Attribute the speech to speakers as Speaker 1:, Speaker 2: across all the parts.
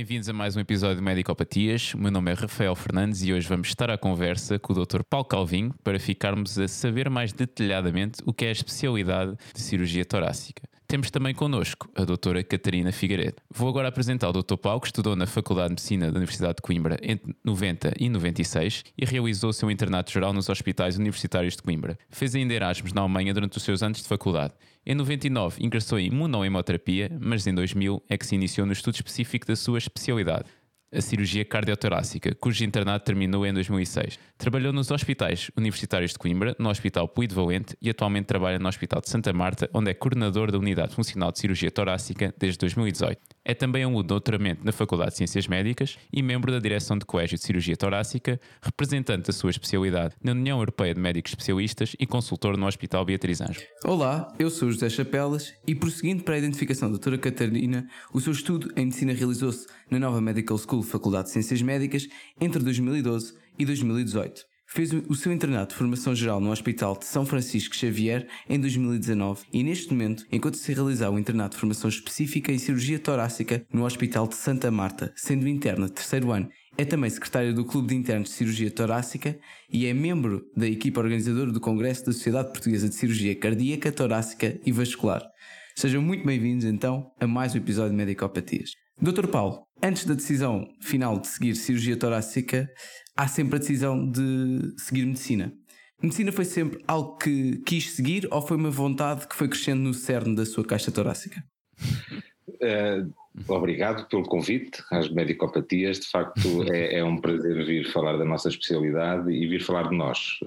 Speaker 1: Bem-vindos a mais um episódio de Medicopatias. O meu nome é Rafael Fernandes e hoje vamos estar à conversa com o Dr. Paulo Calvinho para ficarmos a saber mais detalhadamente o que é a especialidade de cirurgia torácica. Temos também connosco a doutora Catarina Figueiredo. Vou agora apresentar o Dr. Paulo, que estudou na Faculdade de Medicina da Universidade de Coimbra entre 90 e 96 e realizou seu internato geral nos hospitais universitários de Coimbra. Fez ainda Erasmus na Alemanha durante os seus anos de faculdade. Em 99 ingressou em imunohemoterapia, mas em 2000 é que se iniciou no estudo específico da sua especialidade a cirurgia cardiotorácica, cujo internato terminou em 2006. Trabalhou nos hospitais universitários de Coimbra, no Hospital Puy de Valente e atualmente trabalha no Hospital de Santa Marta, onde é coordenador da Unidade Funcional de Cirurgia Torácica desde 2018. É também um doutoramento na Faculdade de Ciências Médicas e membro da direção de Colégio de Cirurgia Torácica, representante da sua especialidade na União Europeia de Médicos Especialistas e consultor no Hospital Beatriz Anjo.
Speaker 2: Olá, eu sou José Chapelas e prosseguindo para a identificação da doutora Catarina, o seu estudo em medicina realizou-se na nova Medical School Faculdade de Ciências Médicas entre 2012 e 2018. Fez o seu internato de formação geral no Hospital de São Francisco Xavier em 2019 e neste momento encontra-se a realizar o internato de formação específica em cirurgia torácica no Hospital de Santa Marta, sendo interna de terceiro ano. É também secretária do Clube de Internos de Cirurgia Torácica e é membro da equipa organizadora do Congresso da Sociedade Portuguesa de Cirurgia Cardíaca, Torácica e Vascular. Sejam muito bem-vindos então a mais um episódio de Medicopatias. Dr. Paulo, antes da decisão final de seguir cirurgia torácica, há sempre a decisão de seguir medicina. Medicina foi sempre algo que quis seguir ou foi uma vontade que foi crescendo no cerne da sua caixa torácica?
Speaker 3: Uh, Obrigado pelo convite às medicopatias. De facto, é, é, um prazer vir falar da nossa especialidade e vir falar de nós.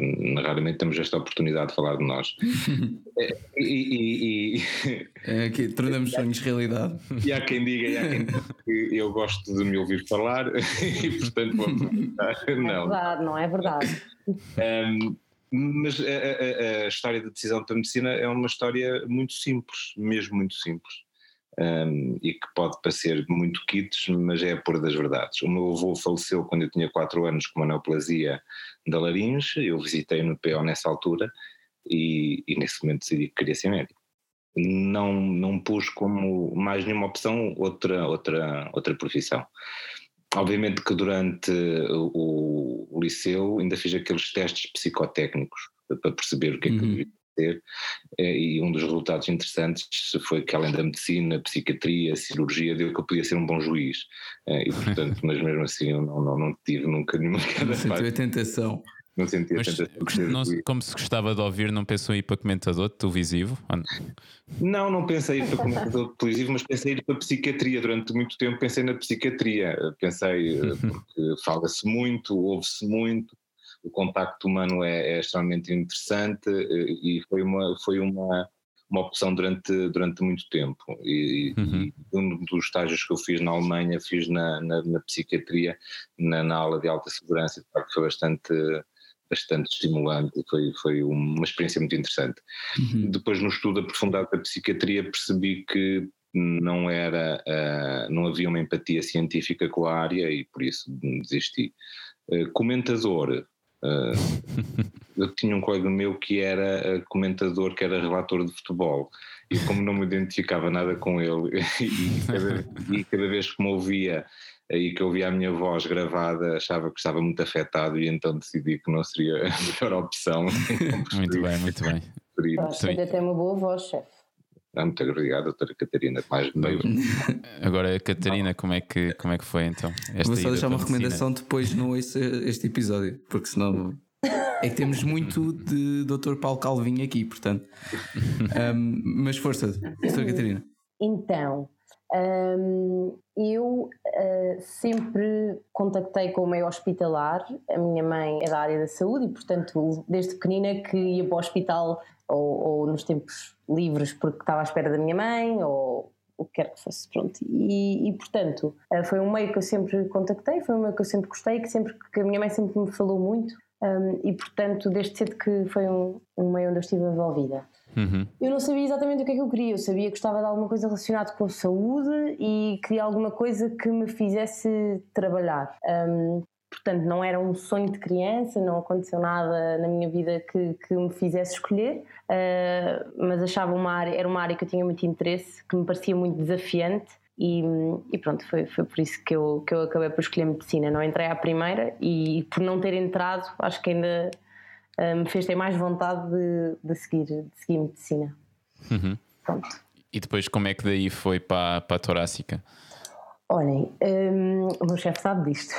Speaker 3: Raramente temos esta oportunidade de falar de nós.
Speaker 2: É, e, e, e... É que tornamos sonhos realidade.
Speaker 3: E há quem diga, e há quem diga que eu gosto de me ouvir falar e, portanto, vou
Speaker 4: aproveitar. É não. verdade, não é verdade.
Speaker 3: Um, mas a, a, a história da decisão da medicina é uma história muito simples, mesmo muito simples um, e que pode parecer muito kits, mas é a pôr das verdades. O meu avô faleceu quando eu tinha 4 anos com uma neoplasia da laringe, eu visitei no PO nessa altura e, e nesse momento decidi que queria ser médico. Não, não pus como mais nenhuma opção outra, outra, outra profissão. Obviamente que durante o, o liceu ainda fiz aqueles testes psicotécnicos para perceber o que é que eu uhum. Ter, eh, e um dos resultados interessantes foi que além da medicina, psiquiatria, cirurgia, deu que eu podia ser um bom juiz, eh, e portanto, mas mesmo assim eu não, não, não tive nunca nenhuma
Speaker 2: Sentiu a tentação.
Speaker 3: Não sentia Mas, tentação.
Speaker 1: Não, como se gostava de ouvir, não pensou em ir para comentador televisivo?
Speaker 3: Não, não pensei em ir para comentador televisivo, mas pensei em ir para psiquiatria. Durante muito tempo pensei na psiquiatria. Pensei, eh, porque fala-se muito, ouve-se muito, o contacto humano é, é extremamente interessante eh, e foi uma, foi uma, uma opção durante, durante muito tempo. E, uhum. e, um dos estágios que eu fiz na Alemanha, fiz na, na, na psiquiatria, na, na, aula de alta segurança, de facto foi bastante bastante estimulante foi, foi uma experiência muito interessante. Uhum. Depois no estudo aprofundado da psiquiatria percebi que não era, uh, não havia uma empatia científica com a área e por isso desisti. Uh, comentador, Uh, eu tinha um colega meu que era comentador, que era relator de futebol, e como não me identificava nada com ele, e cada, e cada vez que me ouvia e que ouvia a minha voz gravada, achava que estava muito afetado, e então decidi que não seria a melhor opção.
Speaker 1: muito bem, muito bem.
Speaker 4: Ainda tem uma boa voz, chefe.
Speaker 3: Ah, muito obrigado, doutora Catarina. Mais meio.
Speaker 1: Agora, Catarina, como é que, como é que foi então?
Speaker 2: Esta Vou só deixar uma recomendação depois não ouça este episódio, porque senão. É que temos muito de Dr. Paulo Calvinho aqui, portanto. Um, mas força, doutora Catarina.
Speaker 4: Então, um, eu uh, sempre contactei com o meio hospitalar. A minha mãe é da área da saúde e, portanto, desde pequenina que ia para o hospital ou, ou, nos tempos livres porque estava à espera da minha mãe ou o que quer que fosse, pronto. E, e, portanto, eh, foi um meio que eu sempre contactei, foi um meio que eu sempre gostei, que, sempre, que a minha mãe sempre me falou muito um, e, portanto, desde cedo que foi um, um meio onde eu estive envolvida. Uhum. Eu não sabia exatamente o que é que eu queria, eu sabia que gostava de alguma coisa relacionada com saúde e queria alguma coisa que me fizesse trabalhar. Um, Portanto, não era um sonho de criança, não aconteceu nada na minha vida que, que me fizesse escolher, uh, mas achava uma área, era uma área que eu tinha muito interesse, que me parecia muito desafiante E, e, pronto, foi, foi por isso que eu, que eu acabei por escolher medicina. Não entrei à primeira e por não ter entrado, acho que ainda me fez ter mais vontade de, de, seguir, de seguir medicina.
Speaker 1: Uhum. Pronto. E depois, como é que daí foi para, para a torácica?
Speaker 4: Olhem, um, o meu chefe sabe disto.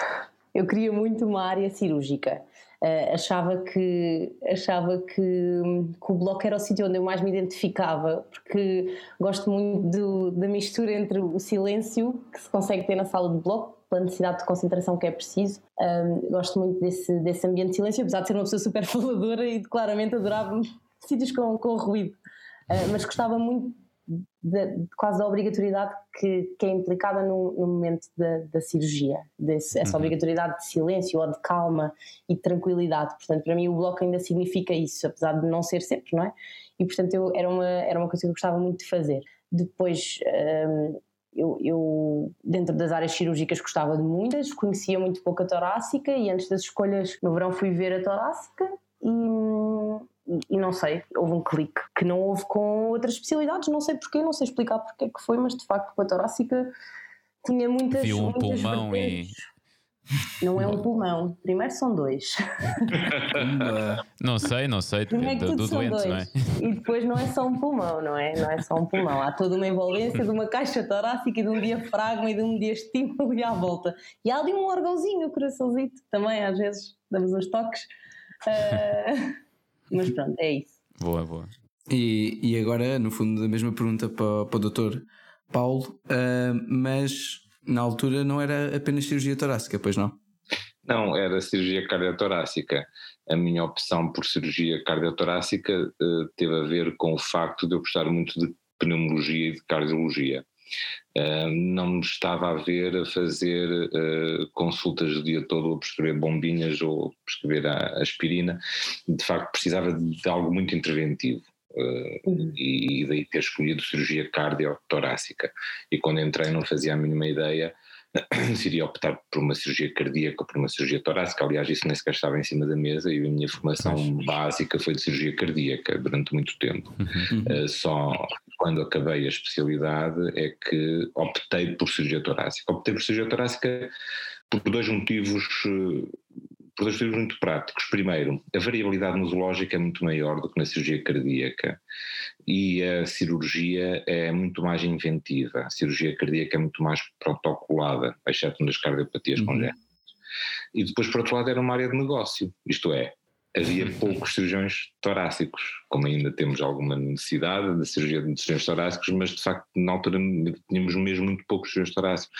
Speaker 4: Eu queria muito uma área cirúrgica. Uh, achava que achava que, que, o bloco era o sítio onde eu mais me identificava, porque gosto muito do, da mistura entre o silêncio que se consegue ter na sala de bloco, pela necessidade de concentração que é preciso. Um, gosto muito desse, desse ambiente de silêncio, apesar de ser uma pessoa super faladora e claramente adorava sítios com, com ruído. Uh, mas gostava muito de, quase da obrigatoriedade que, que é implicada no, no momento da, da cirurgia, desse, essa uhum. obrigatoriedade de silêncio ou de calma e de tranquilidade. Portanto, para mim o bloco ainda significa isso, apesar de não ser sempre, não é? E portanto eu, era, uma, era uma coisa que eu gostava muito de fazer. Depois, hum, eu, eu, dentro das áreas cirúrgicas gostava de muitas, conhecia muito pouco a torácica e antes das escolhas no verão fui ver a torácica e, e, não sei, houve um clique que não houve com outras especialidades, não sei porquê, não sei explicar porque é que foi, mas de facto com a torácica tinha muitas.
Speaker 1: Viu um
Speaker 4: muitas
Speaker 1: pulmão
Speaker 4: vertentes. e. Não é um pulmão, primeiro são dois.
Speaker 1: não sei, não sei, depende do, do doente, dois. não é?
Speaker 4: E depois não é só um pulmão, não é? Não é só um pulmão, há toda uma envolvência de uma caixa torácica e de um diafragma e de um diastema ali à volta. E há ali um órgãozinho, o coraçãozito, também às vezes damos uns toques. Uh, mas pronto, é isso.
Speaker 1: Boa, boa.
Speaker 2: E, e agora, no fundo, a mesma pergunta para, para o doutor Paulo, uh, mas na altura não era apenas cirurgia torácica, pois não?
Speaker 3: Não, era cirurgia cardiotorácica. A minha opção por cirurgia cardiotorácica uh, teve a ver com o facto de eu gostar muito de pneumologia e de cardiologia. Uh, não me estava a ver a fazer uh, consultas o dia todo a prescrever bombinhas ou prescrever a aspirina. De facto, precisava de, de algo muito interventivo. Uh, uhum. e, daí ter escolhido cirurgia cardiotorácica. E quando entrei não fazia a mínima ideia se iria optar por uma cirurgia cardíaca ou por uma cirurgia torácica. Aliás, isso nem sequer estava em cima da mesa e a minha formação básica foi de cirurgia cardíaca durante muito tempo. Uhum. Uh, só quando acabei a especialidade é que optei por cirurgia torácica. Optei por cirurgia torácica por dois motivos uh, por dois motivos muito práticos. Primeiro, a variabilidade nosológica é muito maior do que na cirurgia cardíaca e a cirurgia é muito mais inventiva. A cirurgia cardíaca é muito mais protocolada, exceto nas cardiopatias uhum. congénitas. E depois, por outro lado, era uma área de negócio, isto é, havia poucos cirurgiões torácicos, como ainda temos alguma necessidade de cirurgia de cirurgiões torácicos, mas de facto na altura tínhamos mesmo muito poucos cirurgiões torácicos.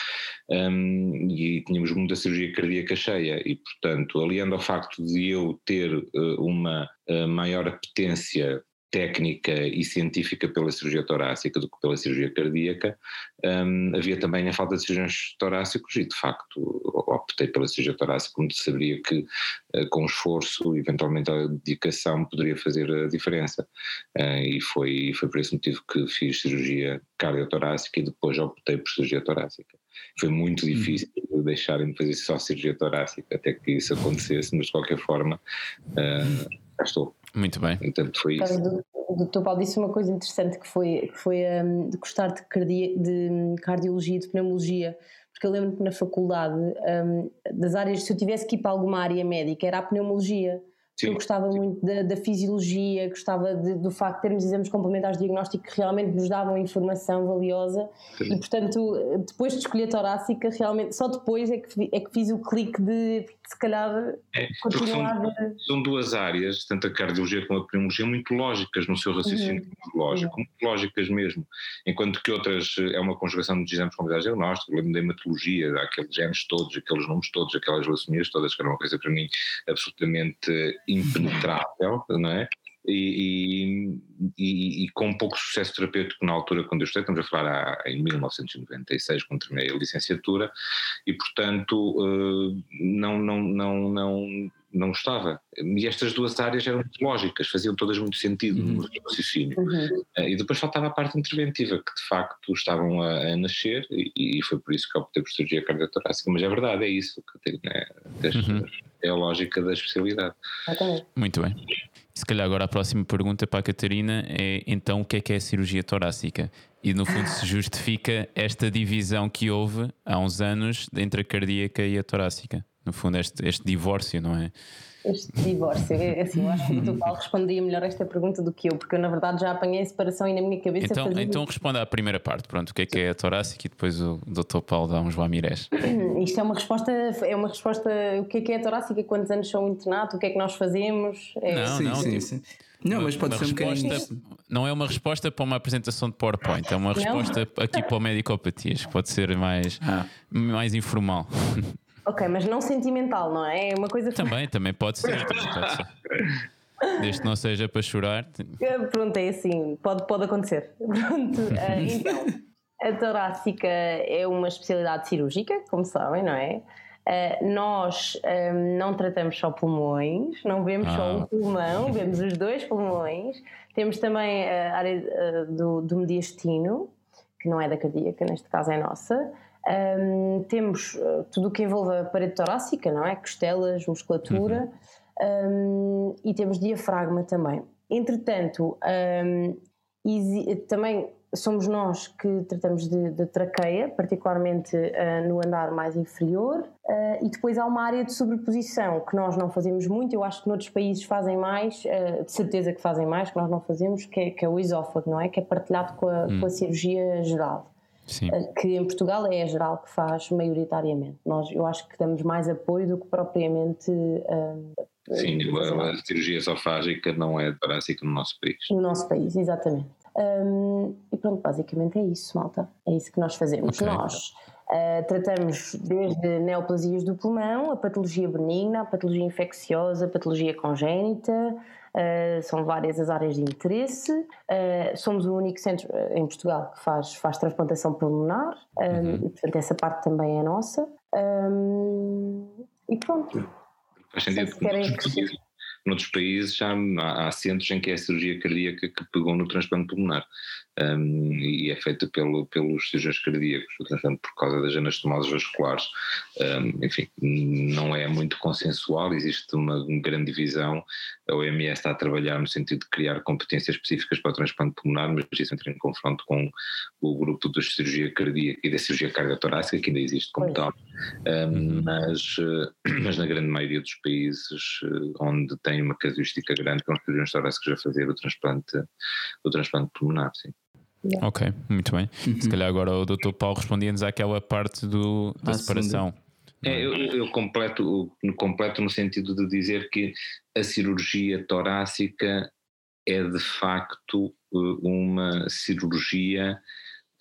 Speaker 3: Um, e tínhamos muita cirurgia cardíaca cheia. E portanto aliando ao facto de eu ter uh, uma uh, maior apetência técnica e científica pela cirurgia torácica do que pela cirurgia cardíaca. Um, havia também a falta de cirurgiões torácicos e, de facto, optei pela cirurgia torácica, como saberia que, uh, com esforço, eventualmente a dedicação, poderia fazer a diferença. Uh, e foi, foi por esse motivo que fiz cirurgia cardiotorácica e depois optei por cirurgia torácica. Foi muito hum. difícil uhum. deixarem de fazer só cirurgia torácica até que isso acontecesse, mas de qualquer forma, uh, já estou.
Speaker 1: Muito bem.
Speaker 3: Então foi isso.
Speaker 4: O doutor Paulo disse uma coisa interessante que foi, que foi um, de gostar de, cardia, de cardiologia, de pneumologia, porque eu lembro que na faculdade, um, das áreas, se eu tivesse que ir para alguma área médica, era a pneumologia. Sim. Eu gostava muito da, da fisiologia, gostava de, do facto de termos exames complementares de diagnóstico que realmente nos davam informação valiosa Sim. e, portanto, depois de escolher a torácica, realmente só depois é que, é que fiz o clique de se calhar é, continuar
Speaker 3: são,
Speaker 4: a...
Speaker 3: são duas áreas, tanto a cardiologia como a pneumologia, muito lógicas no seu raciocínio uhum. lógico, muito lógicas mesmo, enquanto que outras é uma conjugação de exames complementares de diagnóstico, lembro da hematologia, aqueles genes todos, aqueles nomes todos, aquelas leucemias todas, que era uma coisa para mim absolutamente impenetrável, não é? E, e, e, com pouco sucesso terapêutico na altura quando eu estudei, estamos a falar há, em 1996, quando terminei a licenciatura, e portanto eh, não, não, não, não, não gostava. E estas duas áreas eram muito lógicas, faziam todas muito sentido uhum. no raciocínio. Uhum. Eh, e depois faltava a parte interventiva, que de facto estavam a, a nascer, e, e, foi por isso que optei por cirurgia cardiotorácica. Mas é verdade, é isso que tem, né? uhum. é a lógica da especialidade.
Speaker 1: Muito bem. Se calhar agora a próxima pergunta para a Catarina é então o que é que é a cirurgia torácica? E no fundo se justifica esta divisão que houve há uns anos entre a cardíaca e a torácica. No fundo, este, este divórcio, não é?
Speaker 4: Este divórcio. É, assim, eu acho que o Dr. Paulo respondia melhor esta pergunta do que eu, porque eu na verdade já apanhei a separação e na minha cabeça
Speaker 1: Então,
Speaker 4: fazia...
Speaker 1: então responda à primeira parte, pronto, o que é que é a torácica e depois o Dr. Paulo dá uns vamirés.
Speaker 4: Isto é uma resposta, é uma resposta, o que é que é a torácica, quantos anos são o internato, o que é que nós fazemos? É...
Speaker 1: Não,
Speaker 2: Sim,
Speaker 1: não,
Speaker 2: sim,
Speaker 1: tipo,
Speaker 2: sim. Não, mas pode
Speaker 1: uma
Speaker 2: ser um bocadinho.
Speaker 1: resposta- Não é uma resposta para uma apresentação de PowerPoint, é uma resposta aqui para o Medicopatias, que pode ser mais,
Speaker 2: Ah.
Speaker 1: mais informal.
Speaker 4: Ok, mas não sentimental, não é? É uma coisa que
Speaker 1: Também, também pode ser, também pode ser. Desde que não seja para chorar.
Speaker 4: Pronto, é assim, pode, pode acontecer. Pronto, ah, então, a torácica é uma especialidade cirúrgica, como sabem, não é? Ah, nós ah, não tratamos só pulmões, não vemos só
Speaker 1: Ah.
Speaker 4: o pulmão, vemos os dois pulmões. Temos também a área do, do mediastino, que não é da cardíaca, neste caso é nossa. Ahm, temos ah, tudo o que envolve a parede torácica, não é? Costelas, musculatura. Ahm, e temos diafragma também. Entretanto, exi- também somos nós que tratamos de, de traqueia, particularmente ah, no andar mais inferior, Ah, e depois há uma área de sobreposição que nós não fazemos muito, eu acho que noutros países fazem mais, ah, de certeza que fazem mais, que nós não fazemos, que é, que é o esófago, não é? Que é partilhado com a, com a cirurgia geral
Speaker 1: Sim.
Speaker 4: que em Portugal é a geral que faz maioritariamente. Nós, eu acho que damos mais apoio do que propriamente hum,
Speaker 3: Sim,
Speaker 4: a-
Speaker 3: a, a cirurgia esofágica não é torácica no nosso país.
Speaker 4: no nosso país, exatamente. Hum, e pronto, basicamente é isso, malta. É isso que nós fazemos.
Speaker 1: Ok.
Speaker 4: Nós ah, tratamos desde neoplasias do pulmão, a patologia benigna, a patologia infecciosa, a patologia congénita. Ah, são várias as áreas de interesse. Ah, somos o único centro ah, em Portugal que faz, faz transplantação pulmonar, ah, e, portanto, essa parte também é nossa. Hum, e pronto.
Speaker 3: Faz sentido
Speaker 4: Se
Speaker 3: que
Speaker 4: querem
Speaker 3: noutros
Speaker 4: acrescentar-
Speaker 3: países, noutros países já há, há centros em que é a cirurgia cardíaca que pegou no transplante pulmonar um, e é feita pelo, pelos cirurgiões cardíacos, o transplante por causa das anastomoses vasculares. Um, enfim, não é muito consensual, existe uma grande divisão. A OMS está a trabalhar no sentido de criar competências específicas para o transplante pulmonar, mas isso entra em confronto com o grupo da cirurgia cardíaca e da cirurgia cardiotorácica, que ainda existe como
Speaker 4: Pois.
Speaker 3: tal. Um, mas, eh, mas na grande maioria dos países eh, onde tem uma casuística grande, com os cirurgiões torácicos a fazer o transplante, o transplante pulmonar, sim.
Speaker 1: Ok, muito bem. Se calhar agora o Dr. Paulo respondia-nos àquela parte do, da
Speaker 2: Ah,
Speaker 1: separação.
Speaker 3: É, eu, eu completo, completo no sentido de dizer que a cirurgia torácica é de facto eh, uma cirurgia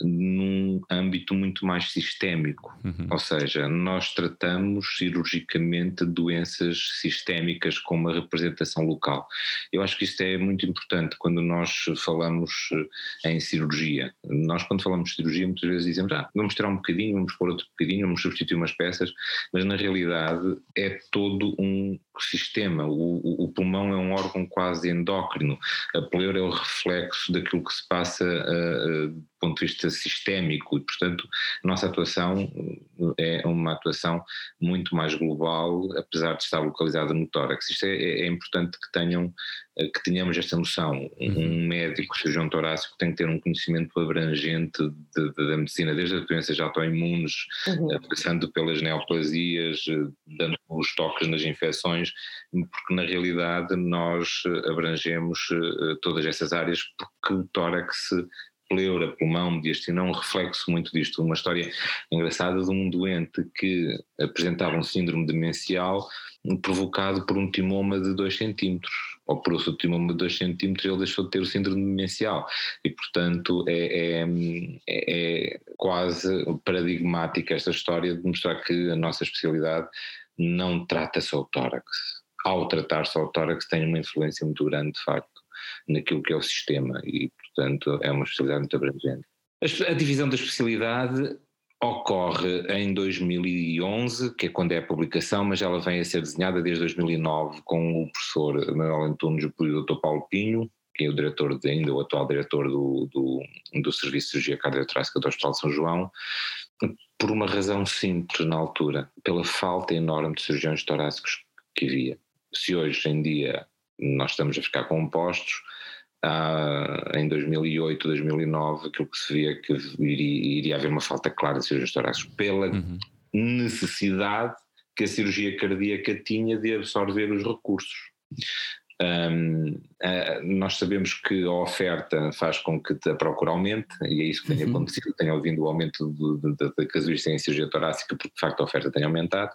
Speaker 3: num âmbito muito mais sistémico.
Speaker 1: Uhum.
Speaker 3: Ou seja, nós tratamos cirurgicamente doenças sistémicas com uma representação local. Eu acho que isto é muito importante quando nós falamos eh, em cirurgia. Nós, quando falamos de cirurgia, muitas vezes dizemos, ah, vamos tirar um bocadinho, vamos pôr outro bocadinho, vamos substituir umas peças, mas na realidade é todo um sistema. O, o- pulmão é um órgão quase endócrino, a pleura é o reflexo daquilo que se passa eh, do ponto de vista sistémico e, portanto, a nossa atuação eh, é uma atuação muito mais global, apesar de estar localizada no tórax. Isto é, é- importante que tenham eh, que tenhamos esta noção. Um- Um médico cirurgião torácico tem que ter um conhecimento abrangente de- de- da medicina, desde as doenças autoimunes,
Speaker 4: Uhum.
Speaker 3: eh, passando pelas neoplasias, dando os toques nas infecções, porque na realidade nós abrangemos todas essas áreas, porque o tórax, pleura, pulmão, mediastino é um reflexo muito disto. Uma história engraçada de um doente que apresentava um síndrome demencial provocado por um timoma de 2 centímetros, ou por outro timoma de 2 centímetros, ele deixou de ter o síndrome demencial e, portanto, é, é, é- é quase paradigmática esta história de mostrar que a nossa especialidade não trata só o tórax. Ao tratar só o tórax tem uma influência muito grande, de facto, naquilo que é o sistema e, portanto, é uma especialidade muito abrangente. A divisão da especialidade ocorre em 2011, que é quando é a publicação, mas ela vem a ser desenhada desde 2009 com o professor Manuel Antunes e o Dr. Paulo Pinho, que é o diretor, de, ainda o atual diretor do, do, do Serviço de Cirurgia Cardiotorácica do Hospital de São João, por uma razão simples na altura, pela falta enorme de cirurgiões torácicos que havia. Se hoje em dia nós estamos a ficar compostos. Ah, em 2008, 2009, aquilo que se via que iria, iria haver uma falta clara de cirurgiões torácicos pela uhum. necessidade que a cirurgia cardíaca tinha de absorver os recursos. Um, nós sabemos que a oferta faz com que a procura aumente, e é isso que tem uhum. acontecido. Tenho ouvido o aumento da casuística em cirurgia torácica, porque de facto a oferta tem aumentado,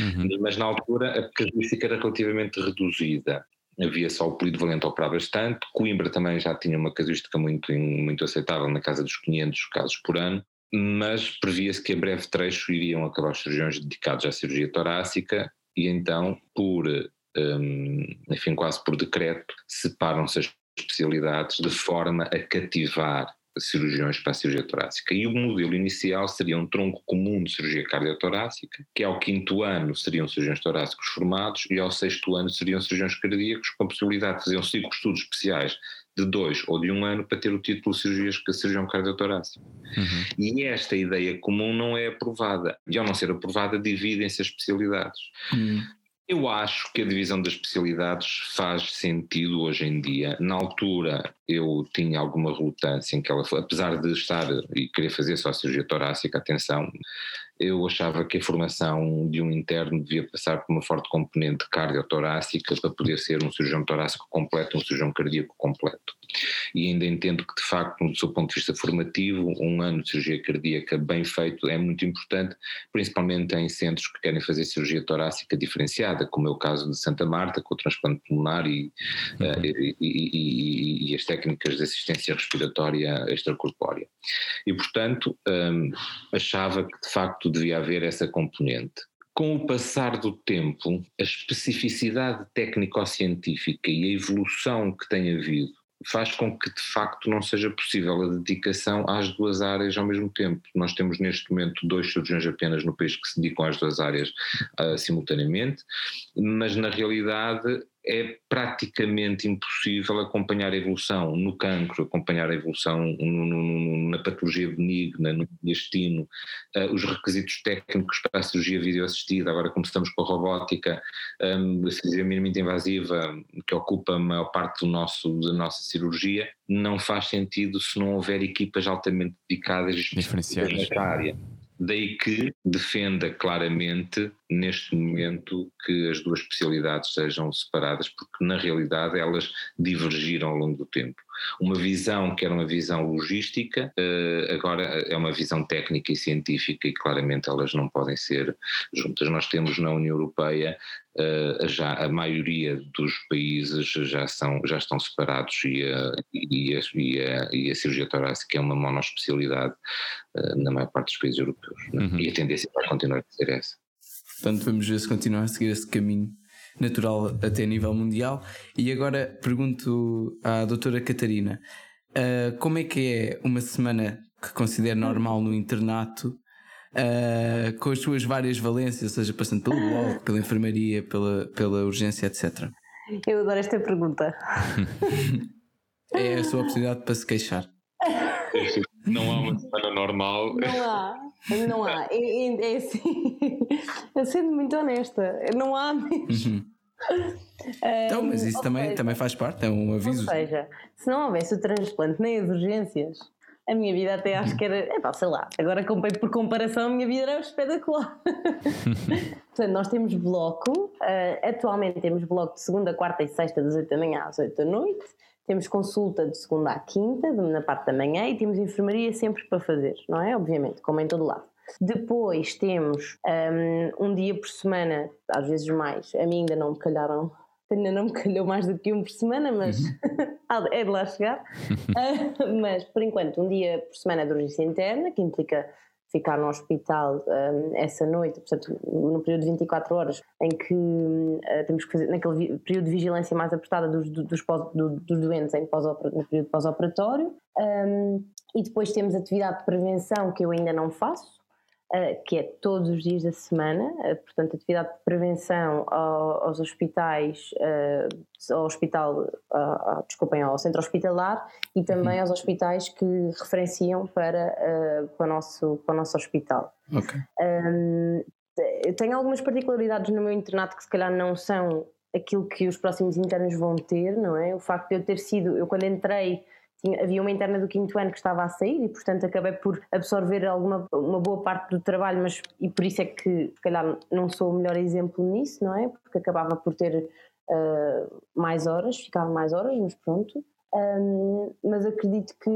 Speaker 3: uhum. mas na altura a casuística era relativamente reduzida. Havia só o polivalente operar bastante. Coimbra também já tinha uma casuística muito, muito aceitável, na casa dos 500 casos por ano mas previa-se que a breve trecho iriam acabar os cirurgiões dedicados à cirurgia torácica e então, por um, enfim, quase por decreto, separam-se as especialidades de forma a cativar cirurgiões para a cirurgia torácica. E o modelo inicial seria um tronco comum de cirurgia cardiotorácica, que ao quinto ano seriam cirurgiões torácicos formados e ao sexto ano seriam cirurgiões cardíacos, com a possibilidade de fazer um ciclo de estudos especiais de dois ou de um ano para ter o título de cirurgia, cirurgião cardiotorácico. Uhum. E esta ideia comum não é aprovada. E ao não ser aprovada, dividem-se as especialidades. Uhum. Eu acho que a divisão das especialidades faz sentido hoje em dia. Na altura eu tinha alguma relutância em que ela, apesar de estar e querer fazer só cirurgia torácica, atenção, eu achava que a formação de um interno devia passar por uma forte componente cardiotorácica para poder ser um cirurgião torácico completo, um cirurgião cardíaco completo. E ainda entendo que, de facto, do seu ponto de vista formativo, um ano de cirurgia cardíaca bem feito é muito importante, principalmente em centros que querem fazer cirurgia torácica diferenciada, como é o caso de Santa Marta, com o transplante pulmonar e, uhum. uh, e, e, e, as técnicas de assistência respiratória extracorpórea. E, portanto, um, achava que, de facto, devia haver essa componente. Com o passar do tempo, a especificidade técnico-científica e a evolução que tem havido faz com que de facto não seja possível a dedicação às duas áreas ao mesmo tempo. Nós temos neste momento dois cirurgiões apenas no país que se dedicam às duas áreas uh, simultaneamente, mas na realidade é praticamente impossível acompanhar a evolução no cancro, acompanhar a evolução no, no, na patologia benigna, no intestino, uh, os requisitos técnicos para a cirurgia videoassistida, agora como estamos com a robótica, um, a cirurgia minimamente invasiva, que ocupa a maior parte do nosso, da nossa cirurgia, não faz sentido se não houver equipas altamente dedicadas e
Speaker 1: diferenciadas
Speaker 3: nesta área. Daí que defenda claramente, neste momento, que as duas especialidades sejam separadas, porque na realidade elas divergiram ao longo do tempo. Uma visão que era uma visão logística, eh, agora é uma visão técnica e científica, e claramente elas não podem ser juntas. Nós temos na União Europeia Uh, já a maioria dos países já, são, já estão separados e a, e a, e a, e a cirurgia torácica é uma monoespecialidade uh, na maior parte dos países europeus. Né? Uhum. E a tendência vai continuar a ser essa.
Speaker 2: Portanto, vamos ver se continuar a seguir esse caminho natural até a nível mundial. E agora pergunto à doutora Catarina, uh, como é que é uma semana que considera normal no internato uh, com as suas várias valências, ou seja, passando pelo blog, pela enfermaria, pela, pela urgência, etc.
Speaker 4: Eu adoro esta pergunta.
Speaker 2: é a sua oportunidade para se queixar.
Speaker 3: Não há uma semana normal.
Speaker 4: Não há, não há. É, é, é assim, sendo muito honesta, não há mesmo. Uhum.
Speaker 2: Então, mas isso também, seja, também faz parte, é um aviso.
Speaker 4: Ou seja, se não houvesse o transplante nem as urgências, a minha vida até acho que era, é pá, sei lá, agora por comparação, a minha vida era espetacular. Portanto, nós temos bloco, uh, atualmente temos bloco de segunda, quarta e sexta, das 8 da manhã às 8 da noite, temos consulta de segunda à quinta, na parte da manhã, e temos enfermaria sempre para fazer, não é? Obviamente, como em todo lado. Depois temos um, um dia por semana, às vezes mais, a mim ainda não me calharam ainda não me calhou mais do que um por semana, mas uhum. é de lá chegar. uh, mas por enquanto, um dia por semana de urgência interna, que implica ficar no hospital um, essa noite, portanto, no período de 24 horas, em que uh, temos que fazer, naquele período de vigilância mais apertada dos, dos, pós, do, dos doentes em pós no período pós-operatório. Um, e depois temos atividade de prevenção que eu ainda não faço, que é todos os dias da semana, uh, portanto, atividade de prevenção ao, aos hospitais, uh, ao hospital, desculpem, ao centro hospitalar e também uhum. aos hospitais que referenciam para, para, o, nosso, para o nosso hospital.
Speaker 2: Okay.
Speaker 4: Um, tenho algumas particularidades no meu internato que se calhar não são aquilo que os próximos internos vão ter, não é? O facto de eu ter sido, eu quando entrei tinha, havia uma interna do quinto ano que estava a sair e portanto acabei por absorver alguma uma boa parte do trabalho, mas e por isso é que se calhar não sou o melhor exemplo nisso, não é? Porque acabava por ter uh, mais horas, ficava mais horas, mas pronto. Um, mas acredito que,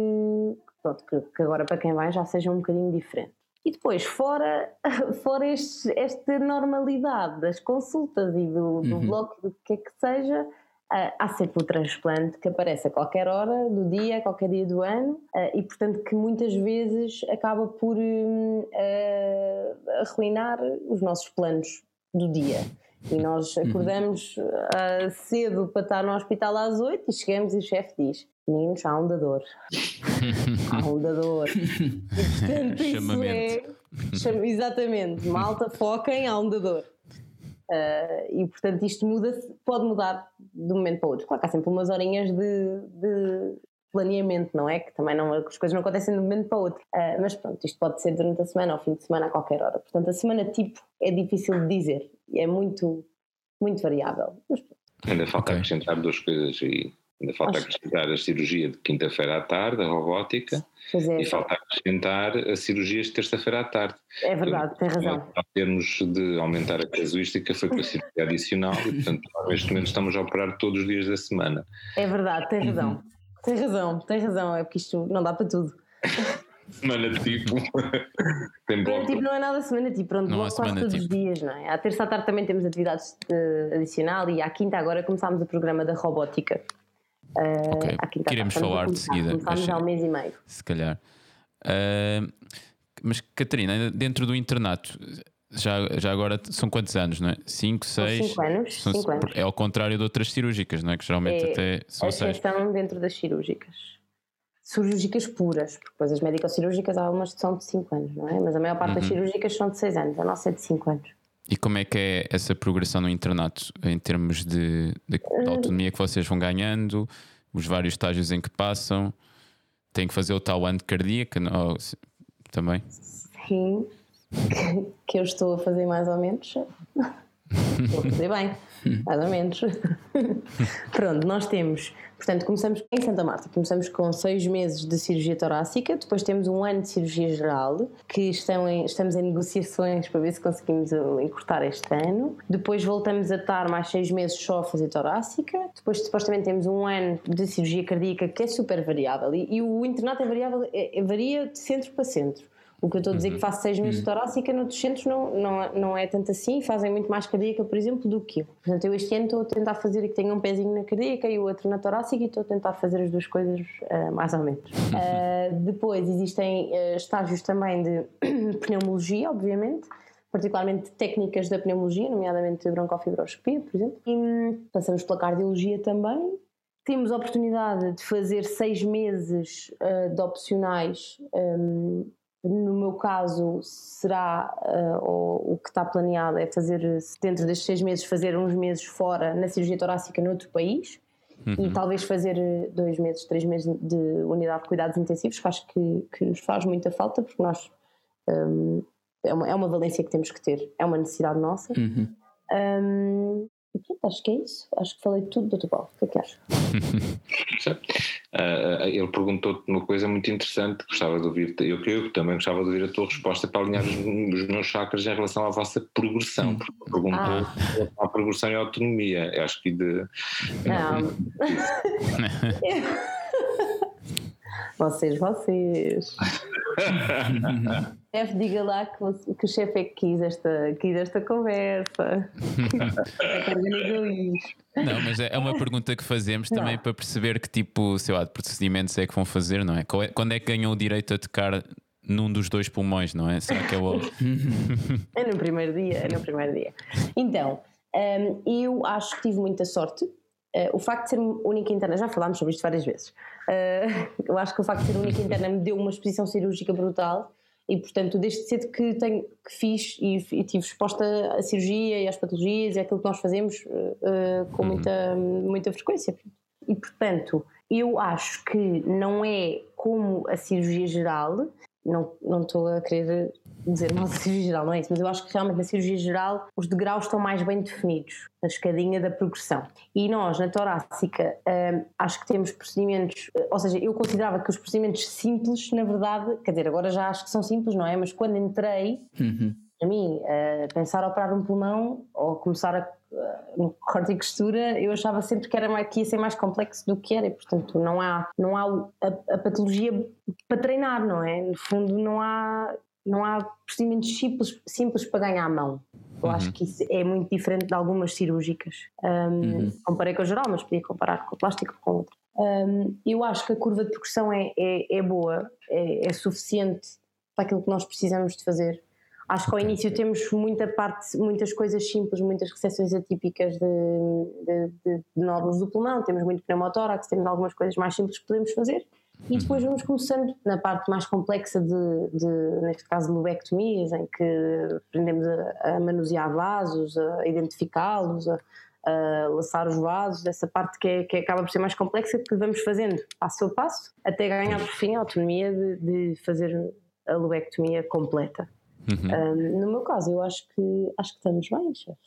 Speaker 4: pronto, que, que agora para quem vai já seja um bocadinho diferente. E depois, fora, fora este, esta normalidade das consultas e do, do uhum. bloco, do que é que seja, há sempre o transplante que aparece a qualquer hora do dia, a qualquer dia do ano, e portanto que muitas vezes acaba por hum, arruinar os nossos planos do dia. E nós uhum. acordamos cedo para estar no hospital às 8 e chegamos e o chefe diz: Meninos, há um dador. há um dador. E portanto, isso é. Exatamente, malta, foquem, há um dador. Uh, e portanto isto muda pode mudar de um momento para o outro. Claro que há sempre umas horinhas de, de planeamento, não é? Que também não, as coisas não acontecem de um momento para o outro. Uh, mas pronto, isto pode ser durante a semana ou fim de semana a qualquer hora. Portanto, a semana tipo é difícil de dizer, é muito, muito variável. Mas,
Speaker 3: Ainda falta okay. acrescentar duas coisas e ainda falta Acho... acrescentar a cirurgia de quinta-feira à tarde, a robótica, é, e falta acrescentar as cirurgias de terça-feira à tarde.
Speaker 4: É verdade, tem razão.
Speaker 3: Em termos de aumentar a casuística, foi com a cirurgia adicional e, portanto, neste momento estamos a operar todos os dias da semana.
Speaker 4: É verdade, tem razão. Uhum. Tem razão, tem razão, é porque isto não dá para tudo.
Speaker 3: Semana tipo.
Speaker 4: tem bloco. Tipo não é nada semana tipo, pronto, não bloco quase todos tipo. os dias, não é? À terça à tarde também temos atividades de, adicional e à quinta agora começámos o programa da robótica.
Speaker 1: Uh, ok, queremos falar de seguida.
Speaker 4: Começámos há um mês e meio.
Speaker 1: Se calhar. Uh, mas Catarina, dentro do internato, já, já agora são quantos anos, não é? 5, 6?
Speaker 4: 5 anos, são, cinco anos.
Speaker 1: É ao contrário de outras cirúrgicas, não é? Que geralmente
Speaker 4: é,
Speaker 1: até são 6.
Speaker 4: estão dentro das cirúrgicas. Cirúrgicas puras, porque depois as médico-cirúrgicas há algumas que são de 5 anos, não é? Mas a maior parte uhum. das cirúrgicas são de 6 anos, a nossa é de 5 anos.
Speaker 1: E como é que é essa progressão no internato, em termos de, de, de hum. autonomia que vocês vão ganhando, os vários estágios em que passam? Tem que fazer o tal ano cardíaco ou, também?
Speaker 4: Sim, que eu estou a fazer mais ou menos. A fazer bem, mais ou menos. Pronto, nós temos, portanto, começamos em Santa Marta, começamos com seis meses de cirurgia torácica, depois temos um ano de cirurgia geral, que estão em, estamos em negociações para ver se conseguimos encurtar este ano. Depois voltamos a estar mais seis meses só a fazer torácica. Depois, supostamente, temos um ano de cirurgia cardíaca que é super variável e, e o internato é variável, é, é, varia de centro para centro. O que eu estou a dizer uhum. que faço seis meses de uhum. torácica, noutros centros não, não, não é tanto assim, fazem muito mais cardíaca, por exemplo, do que eu. Portanto, eu este ano estou a tentar fazer que tenha um pezinho na cardíaca e o outro na torácica e estou a tentar fazer as duas coisas uh, mais ou menos. Uh, depois existem uh, estágios também de pneumologia, obviamente particularmente técnicas da pneumologia, nomeadamente broncofibroscopia, por exemplo, e hum, passamos pela cardiologia também. Temos a oportunidade de fazer seis meses uh, de opcionais um, no meu caso, será, uh, ou o que está planeado é fazer, dentro destes seis meses, fazer uns meses fora na cirurgia torácica noutro país uhum. e talvez fazer eh, dois meses, três meses de unidade de cuidados intensivos, que acho que, que nos faz muita falta, porque nós. Um, é, uma, é uma valência que temos que ter, é uma necessidade nossa. Uhum. Um, e pronto, acho que é isso. Acho que falei tudo, Dr. Paulo. O que é que achas?
Speaker 3: uh, ele perguntou-te uma coisa muito interessante, gostava de ouvir, eu, eu também gostava de ouvir a tua resposta para alinhar os, os meus chakras em relação à vossa progressão, porque perguntou ah. a progressão e a autonomia. Eu acho que de.
Speaker 4: Não. vocês, vocês. chefe, diga lá que, você, que o chefe é que quis esta, quis esta conversa. é que organizou isto.
Speaker 1: Não, mas é, é uma pergunta que fazemos não. também para perceber que tipo, sei lá, de procedimentos é que vão fazer, não é? é? Quando é que ganham o direito a tocar num dos dois pulmões, não é? Será que é o.
Speaker 4: é no primeiro dia, é no primeiro dia. Então, um, eu acho que tive muita sorte. Uh, o facto de ser única interna, já falámos sobre isto várias vezes. Uh, eu acho que o facto de ser única interna me deu uma exposição cirúrgica brutal e portanto desde cedo que tenho que fiz e, e tive exposta à cirurgia e às patologias e aquilo que nós fazemos uh, com uhum. muita muita frequência e portanto eu acho que não é como a cirurgia geral não, não estou a querer dizer mal de cirurgia geral, não é isso, mas eu acho que realmente na cirurgia geral os degraus estão mais bem definidos, a escadinha da progressão. E nós, na torácica, hum, acho que temos procedimentos, ou seja, eu considerava que os procedimentos simples, na verdade, quer dizer, agora já acho que são simples, não é? Mas quando entrei, uhum. A mim, uh, pensar a operar um pulmão ou começar a no corte e costura eu achava sempre que, era mais, que ia ser mais complexo do que era e portanto não há, não há a, a patologia para treinar, não é? No fundo não há, não há procedimentos simples, simples para ganhar a mão. Eu uhum. acho que isso é muito diferente de algumas cirúrgicas. Um, uhum. Comparei com a geral, mas podia comparar com a plástica com outra. Um, eu acho que a curva de progressão é, é, é boa, é, é suficiente para aquilo que nós precisamos de fazer Acho que ao início temos muita parte, muitas coisas simples, muitas recepções atípicas de, de, de, de nódulos do pulmão, temos muito pneumotórax, temos algumas coisas mais simples que podemos fazer e depois uhum. vamos começando na parte mais complexa de, de neste caso, lobectomias, em que aprendemos a, a manusear vasos, a identificá-los, a, a laçar os vasos, essa parte que, é, que acaba por ser mais complexa, que vamos fazendo passo a passo, até ganhar por fim a autonomia de, de fazer a lobectomia completa. Uhum. Um, no meu caso, eu acho que acho que estamos bem, chefe.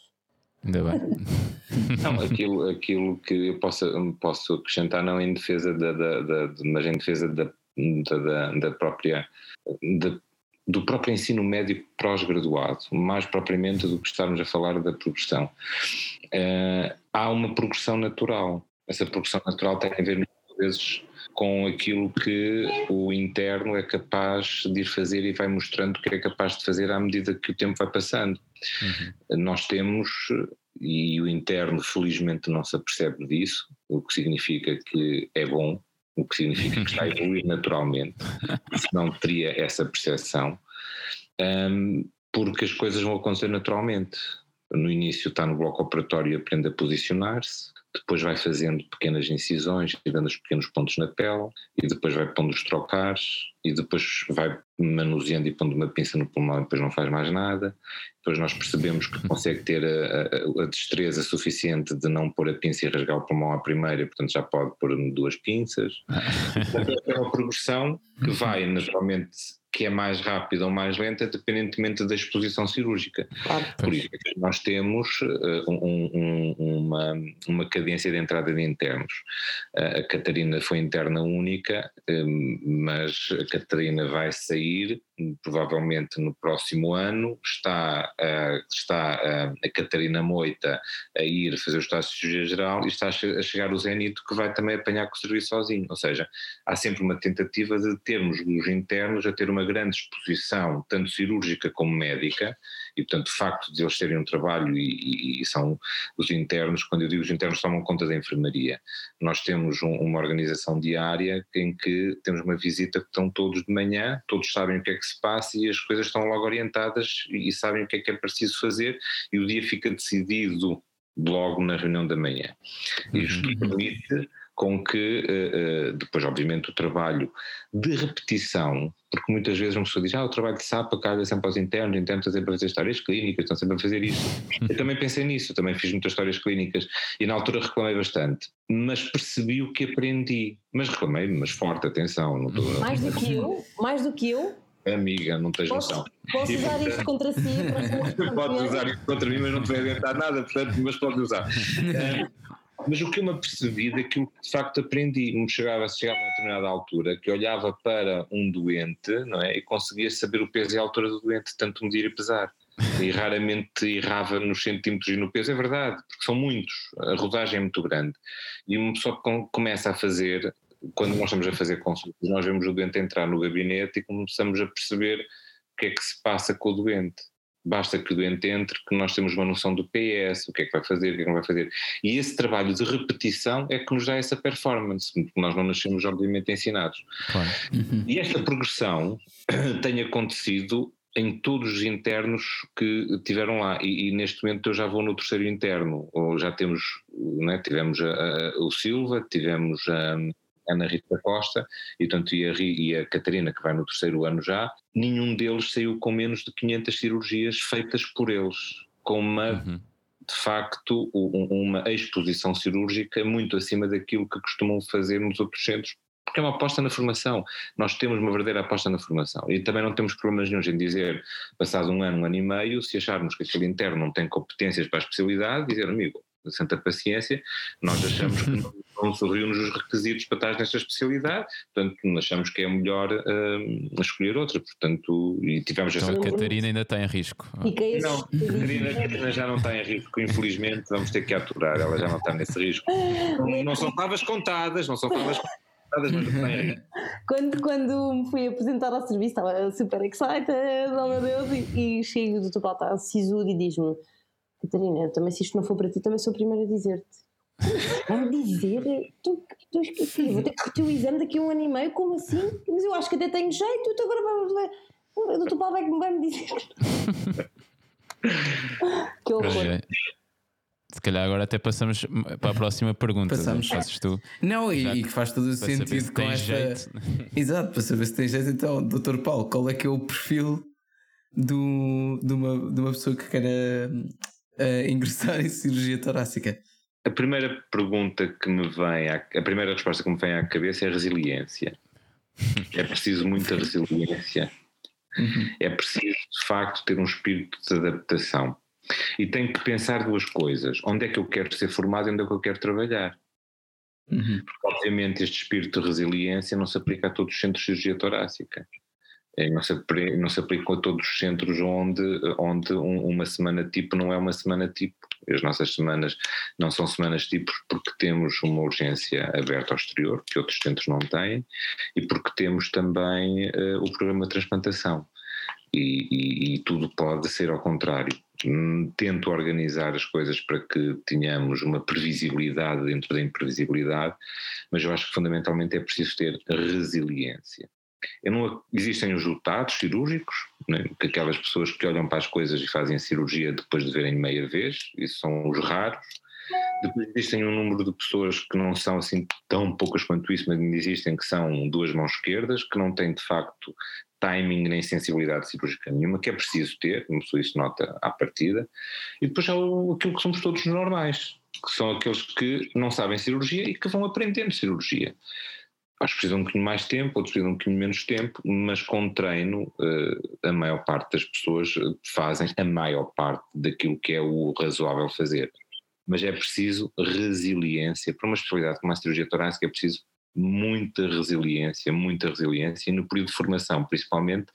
Speaker 1: Ainda bem.
Speaker 3: não, aquilo, aquilo que eu posso, posso acrescentar não em defesa da, da, da mas em defesa da, da, da própria da, do próprio ensino médio pós-graduado, mais propriamente do que estarmos a falar da progressão. Uh, há uma progressão natural. Essa progressão natural tem a ver muitas vezes com aquilo que o interno é capaz de ir fazer e vai mostrando que é capaz de fazer à medida que o tempo vai passando. Uhum. Nós temos, e o interno felizmente não se apercebe disso, o que significa que é bom, o que significa que está a evoluir naturalmente, senão teria essa percepção, um, porque as coisas vão acontecer naturalmente. No início está no bloco operatório e aprende a posicionar-se, depois vai fazendo pequenas incisões e dando os pequenos pontos na pele, e depois vai pondo os trocares, e depois vai manuseando e pondo uma pinça no pulmão e depois não faz mais nada. Depois nós percebemos que consegue ter a, a, a destreza suficiente de não pôr a pinça e rasgar o pulmão à primeira, portanto já pode pôr duas pinças. é uma progressão que vai naturalmente que é mais rápida ou mais lenta, dependentemente da exposição cirúrgica. Claro. Por isso é que nós temos uh, um, um, uma, uma cadência de entrada de internos. Uh, a Catarina foi interna única, um, mas a Catarina vai sair provavelmente no próximo ano. Está, uh, está a Catarina Moita a ir fazer o estágio de cirurgia geral e está a chegar o Zenito que vai também apanhar com o serviço sozinho. Ou seja, há sempre uma tentativa de termos os internos a ter uma grande exposição, tanto cirúrgica como médica, e portanto o facto de eles terem um trabalho e, e, são os internos, quando eu digo os internos tomam conta da enfermaria, nós temos um, uma organização diária em que temos uma visita que estão todos de manhã, todos sabem o que é que se passa e as coisas estão logo orientadas e, e sabem o que é que é preciso fazer e o dia fica decidido logo na reunião da manhã. Isto uhum. permite com que uh, uh, depois obviamente o trabalho de repetição, porque muitas vezes uma pessoa diz, ah o trabalho de SAPA calha sempre aos internos, internos estão sempre a fazer histórias clínicas, estão sempre a fazer isso. Eu também pensei nisso, também fiz muitas histórias clínicas e na altura reclamei bastante, mas percebi o que aprendi, mas reclamei, mas forte, atenção. Não
Speaker 4: estou, mais do que eu, mais do que eu.
Speaker 3: Amiga, não tens noção.
Speaker 4: Posso usar isto contra si?
Speaker 3: Podes usar isto contra mim, mas não te vai adiantar nada, portanto, mas pode usar. Mas o que eu me apercebi daquilo que de facto aprendi, me chegava, chegava a uma determinada altura, que olhava para um doente não é, e conseguia saber o peso e a altura do doente, tanto medir e pesar. E raramente errava nos centímetros e no peso, é verdade, porque são muitos, a rodagem é muito grande. E uma pessoa começa a fazer, quando nós estamos a fazer consultas, nós vemos o doente entrar no gabinete e começamos a perceber o que é que se passa com o doente basta que o doente entre, que nós temos uma noção do PS, o que é que vai fazer, o que é que não vai fazer. E esse trabalho de repetição é que nos dá essa performance, porque nós não nascemos, obviamente, ensinados. Claro. Uhum. E esta progressão tem acontecido em todos os internos que tiveram lá e, e, neste momento eu já vou no terceiro interno ou já temos né, tivemos a, a, o Silva tivemos a, Ana Rita Costa, e portanto e a, e a Catarina, que vai no terceiro ano já, nenhum deles saiu com menos de 500 cirurgias feitas por eles, com uma, uhum. de facto, uma exposição cirúrgica muito acima daquilo que costumam fazer nos outros centros porque é uma aposta na formação. Nós temos uma verdadeira aposta na formação. E também não temos problemas nenhum em dizer, passado um ano, um ano e meio, se acharmos que aquele interno não tem competências para a especialidade, dizer, amigo, santa paciência, nós achamos que não, não reúnem os requisitos para estar nesta especialidade, portanto achamos que é melhor uh, escolher outra, portanto, e tivemos
Speaker 1: então
Speaker 3: essa...
Speaker 1: a Catarina ainda está em risco.
Speaker 3: Não, a Catarina, Catarina já não está em risco, infelizmente vamos ter que aturar, ela já não está nesse risco. Não, não são favas contadas, não são favas contadas.
Speaker 4: Quando, quando me fui apresentar ao serviço, estava super excited, oh meu Deus, e, e chego do teu Paulo, está sisudo e diz-me: Catarina, também se isto não for para ti, também sou a primeira a dizer-te. Vai dizer? Tu, tu, tu, vou ter que repetir o exame daqui a um ano e meio, como assim? Mas eu acho que até tenho jeito, tu agora vai, o doutor Paulo vai, vai me dizer. que horror.
Speaker 1: Se calhar agora até passamos para a próxima pergunta.
Speaker 2: Passamos.
Speaker 1: Fazes tu.
Speaker 2: Não, e, que faz todo o sentido com esta. Jeito. Exato, para saber se tem jeito. Então, doutor Paulo, qual é que é o perfil do, de, uma, de uma pessoa que queira uh, ingressar em cirurgia torácica?
Speaker 3: A primeira pergunta que me vem, à, a primeira resposta que me vem à cabeça é resiliência. É preciso muita resiliência. Uhum. É preciso, de facto, ter um espírito de adaptação. E tenho que pensar duas coisas: onde é que eu quero ser formado e onde é que eu quero trabalhar. Uhum. Porque, obviamente, este espírito de resiliência não se aplica a todos os centros de cirurgia torácica. É, não se, aplica, não se aplica a todos os centros onde, onde uma semana tipo não é uma semana tipo. As nossas semanas não são semanas tipos porque temos uma urgência aberta ao exterior, que outros centros não têm, e porque temos também uh, o programa de transplantação. E, e, e, tudo pode ser ao contrário. Hum, tento organizar as coisas para que tenhamos uma previsibilidade dentro da imprevisibilidade, mas eu acho que fundamentalmente é preciso ter resiliência. Não, existem os resultados cirúrgicos, né, que aquelas pessoas que olham para as coisas e fazem cirurgia depois de verem meia vez, isso são os raros. Depois existem um número de pessoas que não são assim tão poucas quanto isso, mas existem que são duas mãos esquerdas, que não têm de facto timing nem sensibilidade cirúrgica nenhuma, que é preciso ter, como isso nota à partida. E depois há aquilo que somos todos normais, que são aqueles que não sabem cirurgia e que vão aprendendo cirurgia. Acho que precisam um bocadinho mais tempo, outros precisam um bocadinho menos tempo, mas com treino eh, a maior parte das pessoas fazem a maior parte daquilo que é o razoável fazer. Mas é preciso resiliência. Para uma especialidade como a cirurgia torácica é preciso muita resiliência, muita resiliência, e no período de formação, principalmente,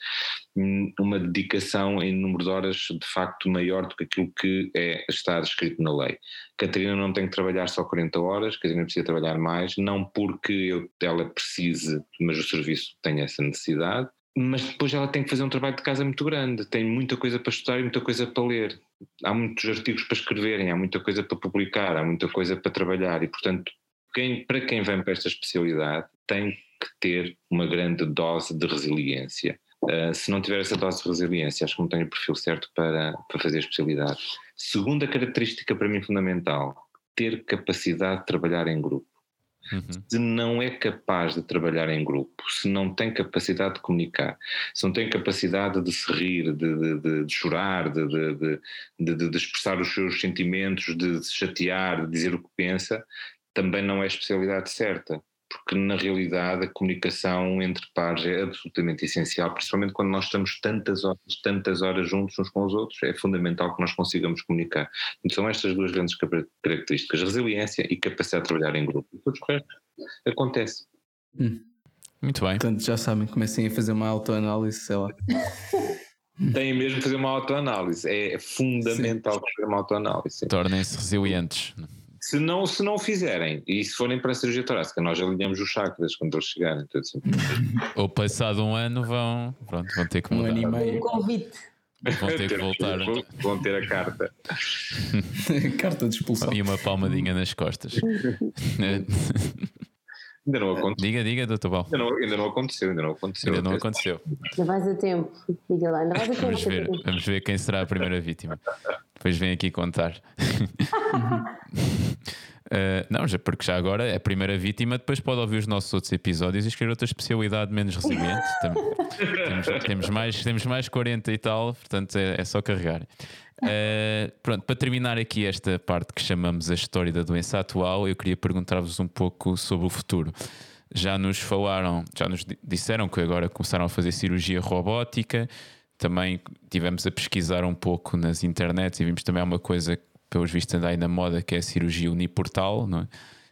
Speaker 3: hum, uma dedicação em número de horas de facto maior do que aquilo que é, está escrito na lei. Catarina não tem que trabalhar só 40 horas, Catarina precisa trabalhar mais, não porque eu, ela precise, mas o serviço tem essa necessidade, mas depois ela tem que fazer um trabalho de casa muito grande, tem muita coisa para estudar e muita coisa para ler. Há muitos artigos para escreverem, há muita coisa para publicar, há muita coisa para trabalhar e, portanto, quem, para quem vem para esta especialidade tem que ter uma grande dose de resiliência. Uh, se não tiver essa dose de resiliência, acho que não tem o perfil certo para, para fazer a especialidade. Segunda característica para mim fundamental, ter capacidade de trabalhar em grupo. Uhum. Se não é capaz de trabalhar em grupo, se não tem capacidade de comunicar, se não tem capacidade de se rir, de, de, de, de chorar, de, de, expressar os seus sentimentos, de se chatear, de dizer o que pensa, também não é a especialidade certa, porque na realidade a comunicação entre pares é absolutamente essencial, principalmente quando nós estamos tantas horas, tantas horas juntos uns com os outros, é fundamental que nós consigamos comunicar. Então são estas duas grandes características, resiliência e capacidade de trabalhar em grupo. E tudo o resto acontece.
Speaker 1: Hum. Muito bem.
Speaker 2: Portanto, já sabem, comecem a fazer uma autoanálise, sei lá.
Speaker 3: Têm mesmo que fazer uma autoanálise. É fundamental Sim. fazer uma autoanálise.
Speaker 1: Tornem-se resilientes.
Speaker 3: Se não, se não fizerem, e se forem para a cirurgia torácica, nós alinhamos os chakras quando eles chegarem. Tudo assim.
Speaker 1: Ou passado um ano vão, pronto, vão ter que mudar.
Speaker 4: Um ano e meio. convite.
Speaker 1: Vão ter que voltar.
Speaker 3: Vão ter a carta.
Speaker 2: carta de expulsão.
Speaker 1: E uma palmadinha nas costas.
Speaker 3: Ainda não aconteceu.
Speaker 1: Diga, diga, doutor Val.
Speaker 3: Ainda não, ainda não aconteceu, ainda não aconteceu.
Speaker 1: Ainda não aconteceu.
Speaker 4: Ainda vais a tempo. Diga lá, ainda vais a tempo.
Speaker 1: Vamos ver, vamos ver quem será a primeira vítima. Depois vem aqui contar. Uh, não, já, porque já agora é a primeira vítima, depois pode ouvir os nossos outros episódios e escolher outra especialidade menos resiliente. temos, temos, mais, temos mais 40 e tal, portanto é, é só carregar. Uh, pronto, para terminar aqui esta parte que chamamos a história da doença atual, eu queria perguntar-vos um pouco sobre o futuro. já nos falaram, já nos disseram que agora começaram a fazer cirurgia robótica. Também tivemos a pesquisar um pouco nas internets e vimos também uma coisa que, pelos vistos, anda aí na moda que é a cirurgia uniportal. Não é?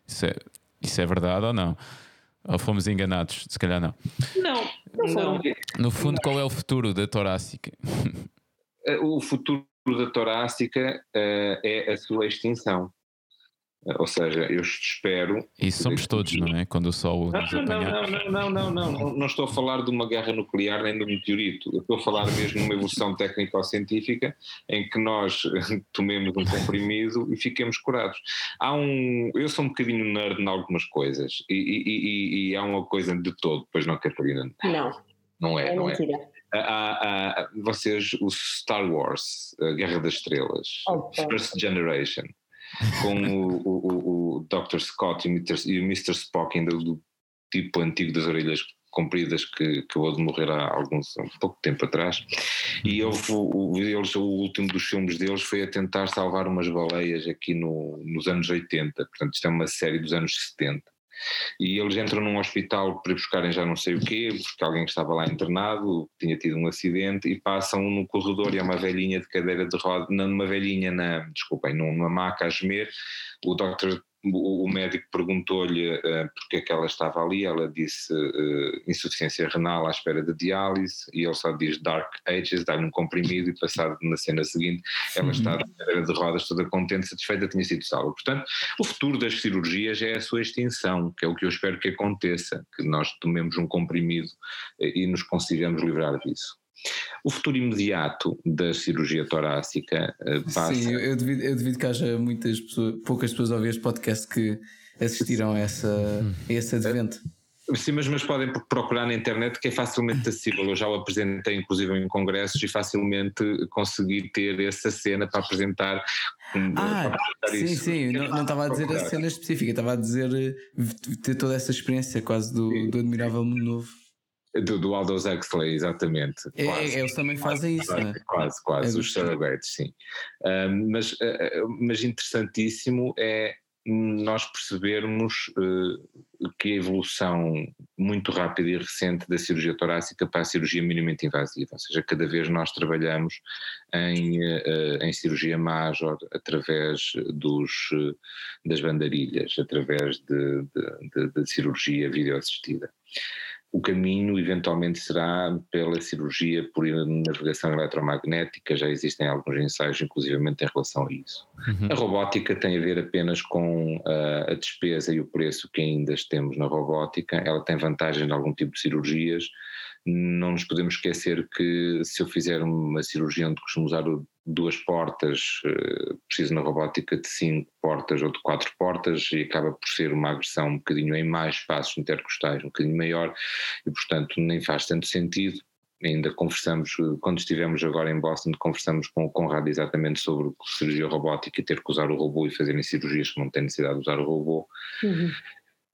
Speaker 1: Isso, é, isso é verdade ou não? Ou fomos enganados? Se calhar não.
Speaker 3: Não, não.
Speaker 1: No fundo, qual é o futuro da torácica?
Speaker 3: O futuro da torácica uh, é a sua extinção. Ou seja, eu espero.
Speaker 1: Isso somos todos, não é? Quando o Sol
Speaker 3: não, apanhar. Não, não, não, não, não, não, não estou a falar de uma guerra nuclear nem de um meteorito. Eu estou a falar mesmo de uma evolução técnico-científica em que nós tomemos um comprimido e fiquemos curados. Há um. Eu sou um bocadinho nerd em algumas coisas e, e, e, e há uma coisa de todo, pois não, Catarina?
Speaker 4: Não.
Speaker 3: Não é,
Speaker 4: é
Speaker 3: não
Speaker 4: mentira.
Speaker 3: é. Há, há, vocês, o Star Wars, a Guerra das Estrelas,
Speaker 4: Opa.
Speaker 3: First Generation com o, o, o, Dr. Scott e o Mr. E o Mr. Spock, ainda do tipo antigo das orelhas compridas que acabou de morrer há alguns há pouco tempo atrás e houve, o, eles, o último dos filmes deles foi a tentar salvar umas baleias aqui no, nos anos 80 portanto isto é uma série dos anos 70 e eles entram num hospital para buscarem já não sei o quê, porque alguém estava lá internado, tinha tido um acidente, e passam no corredor e há uma velhinha de cadeira de roda, numa velhinha, na, desculpem, numa maca a gemer, o Dr o, médico perguntou-lhe uh, porque é que ela estava ali, ela disse uh, insuficiência renal à espera de diálise e ele só diz Dark Ages, dá-lhe um comprimido e passado na cena seguinte ela está de cadeira de rodas toda contente, satisfeita, tinha sido salva. Portanto, o futuro das cirurgias é a sua extinção, que é o que eu espero que aconteça, que nós tomemos um comprimido uh, e nos consigamos livrar disso. O futuro imediato da cirurgia torácica passa.
Speaker 2: Sim, eu devido, eu devido que haja muitas pessoas, poucas pessoas a ouvir este podcast que assistiram a, essa, a esse advento.
Speaker 3: Sim, mas, mas podem procurar na internet que é facilmente acessível. Eu já o apresentei, inclusive, em congressos e facilmente consegui ter essa cena para apresentar.
Speaker 2: Ah, para sim, isso. sim. Não, não estava a dizer a cena específica, estava a dizer eh, ter toda essa experiência quase do, do Admirável Mundo Novo.
Speaker 3: Do, do Aldous Huxley, exatamente.
Speaker 2: É, quase. eles também fazem isso,
Speaker 3: quase,
Speaker 2: né?
Speaker 3: Quase, quase, é os surrogates, sim. Um, mas, uh, mas interessantíssimo é nós percebermos uh, que a evolução muito rápida e recente da cirurgia torácica para a cirurgia minimamente invasiva, ou seja, cada vez nós trabalhamos em, uh, em cirurgia major através dos, uh, das bandarilhas, através de, de, de, de cirurgia videoassistida o caminho eventualmente será pela cirurgia por navegação eletromagnética, já existem alguns ensaios inclusivamente em relação a isso. Uhum. A robótica tem a ver apenas com uh, a despesa e o preço que ainda temos na robótica, ela tem vantagem em algum tipo de cirurgias, não nos podemos esquecer que se eu fizer uma cirurgia onde costumo usar duas portas, eh, preciso na robótica de cinco portas ou de quatro portas e acaba por ser uma agressão um bocadinho em mais espaços intercostais, um bocadinho maior e portanto nem faz tanto sentido. Ainda conversamos, quando estivemos agora em Boston, conversamos com o Conrado exatamente sobre cirurgia robótica e ter que usar o robô e fazerem cirurgias que não têm necessidade de usar o robô. Uhum.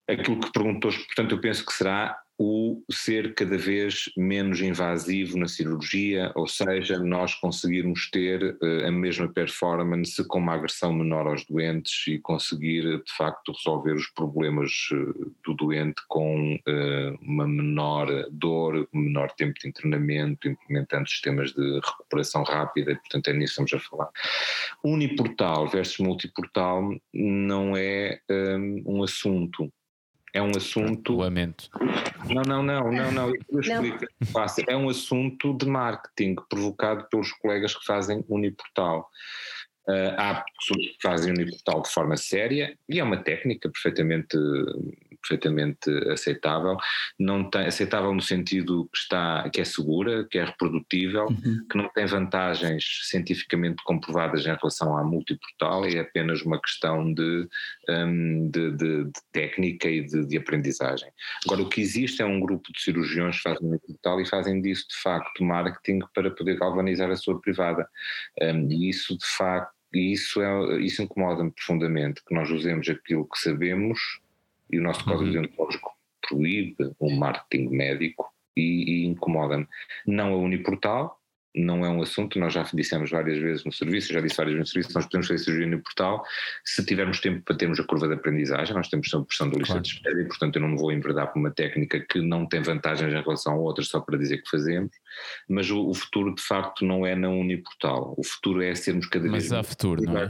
Speaker 3: Aquilo que perguntou, portanto, eu penso que será o ser cada vez menos invasivo na cirurgia, ou seja, nós conseguirmos ter uh, a mesma performance com uma agressão menor aos doentes e conseguir de facto resolver os problemas uh, do doente com uh, uma menor dor, menor tempo de internamento, implementando sistemas de recuperação rápida, e portanto é nisso que estamos a falar. Uniportal versus multiportal não é um assunto é um assunto.
Speaker 1: Lamento.
Speaker 3: Não, não, não, não, não. Eu explico. É um assunto de marketing provocado pelos colegas que fazem Uniportal. Uh, há pessoas que fazem Uniportal de forma séria e é uma técnica perfeitamente perfeitamente aceitável, não tem, aceitável no sentido que está, que é segura, que é reprodutível, uhum. que não tem vantagens cientificamente comprovadas em relação à multiportal, é apenas uma questão de, um, de, de, de, técnica e de, de, aprendizagem. Agora, o que existe é um grupo de cirurgiões que fazem multiportal e fazem disso, de facto, marketing para poder galvanizar a sua privada. Um, e isso, de facto, isso, é, isso incomoda-me profundamente, que nós usemos aquilo que sabemos e o nosso código uhum. deontológico proíbe o marketing médico e, e incomoda-me. Não a Uniportal, não é um assunto, nós já dissemos várias vezes no serviço, já disse várias vezes no serviço, nós podemos fazer cirurgia no portal, se tivermos tempo para termos a curva de aprendizagem, nós temos a pressão do lista claro. de espera e, portanto, eu não me vou enverdar por uma técnica que não tem vantagens em relação a outras só para dizer que fazemos, mas o, o futuro de facto não é na Uniportal, o futuro é sermos cada
Speaker 1: vez
Speaker 3: mais.
Speaker 1: Mas há futuro, não é?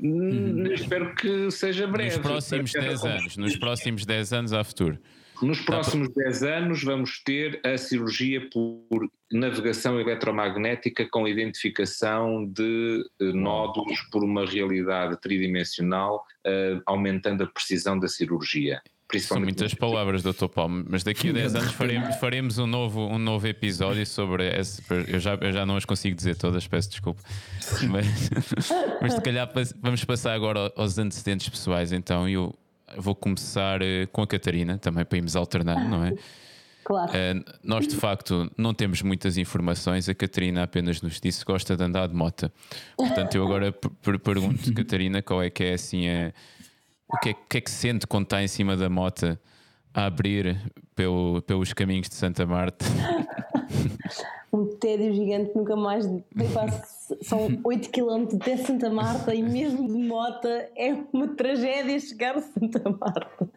Speaker 3: Uhum. Espero que seja breve.
Speaker 1: Nos próximos 10 anos, nos próximos 10 anos há futuro.
Speaker 3: Nos próximos 10 anos vamos ter a cirurgia por navegação eletromagnética com identificação de eh, nódulos por uma realidade tridimensional, uh, aumentando a precisão da cirurgia.
Speaker 1: São muitas palavras, Dr. Paulo, mas daqui a 10 anos faremos, faremos, um, novo, um novo episódio sobre esse. Eu já, eu já não as consigo dizer todas, peço desculpa. Mas, mas se calhar vamos passar agora aos antecedentes pessoais. Então eu vou começar eh, com a Catarina, também para irmos alternando, não é?
Speaker 4: Claro.
Speaker 1: Uh, nós de facto não temos muitas informações, a Catarina apenas nos disse que gosta de andar de moto. Portanto, eu agora pergunto, Catarina, qual é que é assim a o que é, que, é que sente quando está em cima da moto a abrir pelo, pelos caminhos de Santa Marta?
Speaker 4: um tédio gigante, nunca mais. São 8 km até Santa Marta e mesmo de moto é uma tragédia chegar a Santa Marta.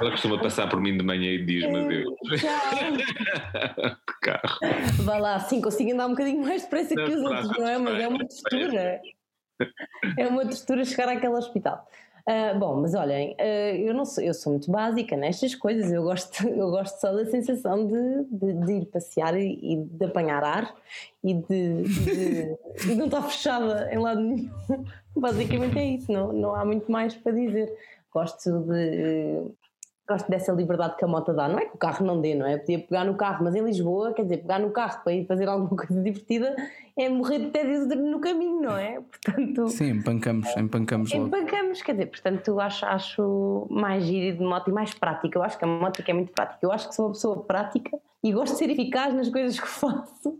Speaker 3: Ela costuma passar por mim de manhã e diz-me é, Deus. que carro.
Speaker 4: Vá lá, sim, consigo andar um bocadinho mais depressa que os outros, não é? Mas é uma textura. É uma textura chegar àquele hospital. Uh, bom, mas olhem, uh, eu não sou, eu sou muito básica nestas coisas, eu gosto, eu gosto só da sensação de, de, de ir passear e, e, de apanhar ar e de, de, de, não estar fechada em lado nenhum. Basicamente é isso, não, não há muito mais para dizer. Gosto de gosto dessa liberdade que a moto dá. Não é que o carro não dê, não é? Podia pegar no carro, mas em Lisboa, quer dizer, pegar no carro para ir fazer alguma coisa divertida é morrer de tédio no caminho, não é? Portanto.
Speaker 2: Sim, empancamos, empancamos logo.
Speaker 4: Empancamos, quer dizer, portanto, acho, acho mais giro de moto e mais prática. Eu acho que a moto é muito prática. Eu acho que sou uma pessoa prática e gosto de ser eficaz nas coisas que faço.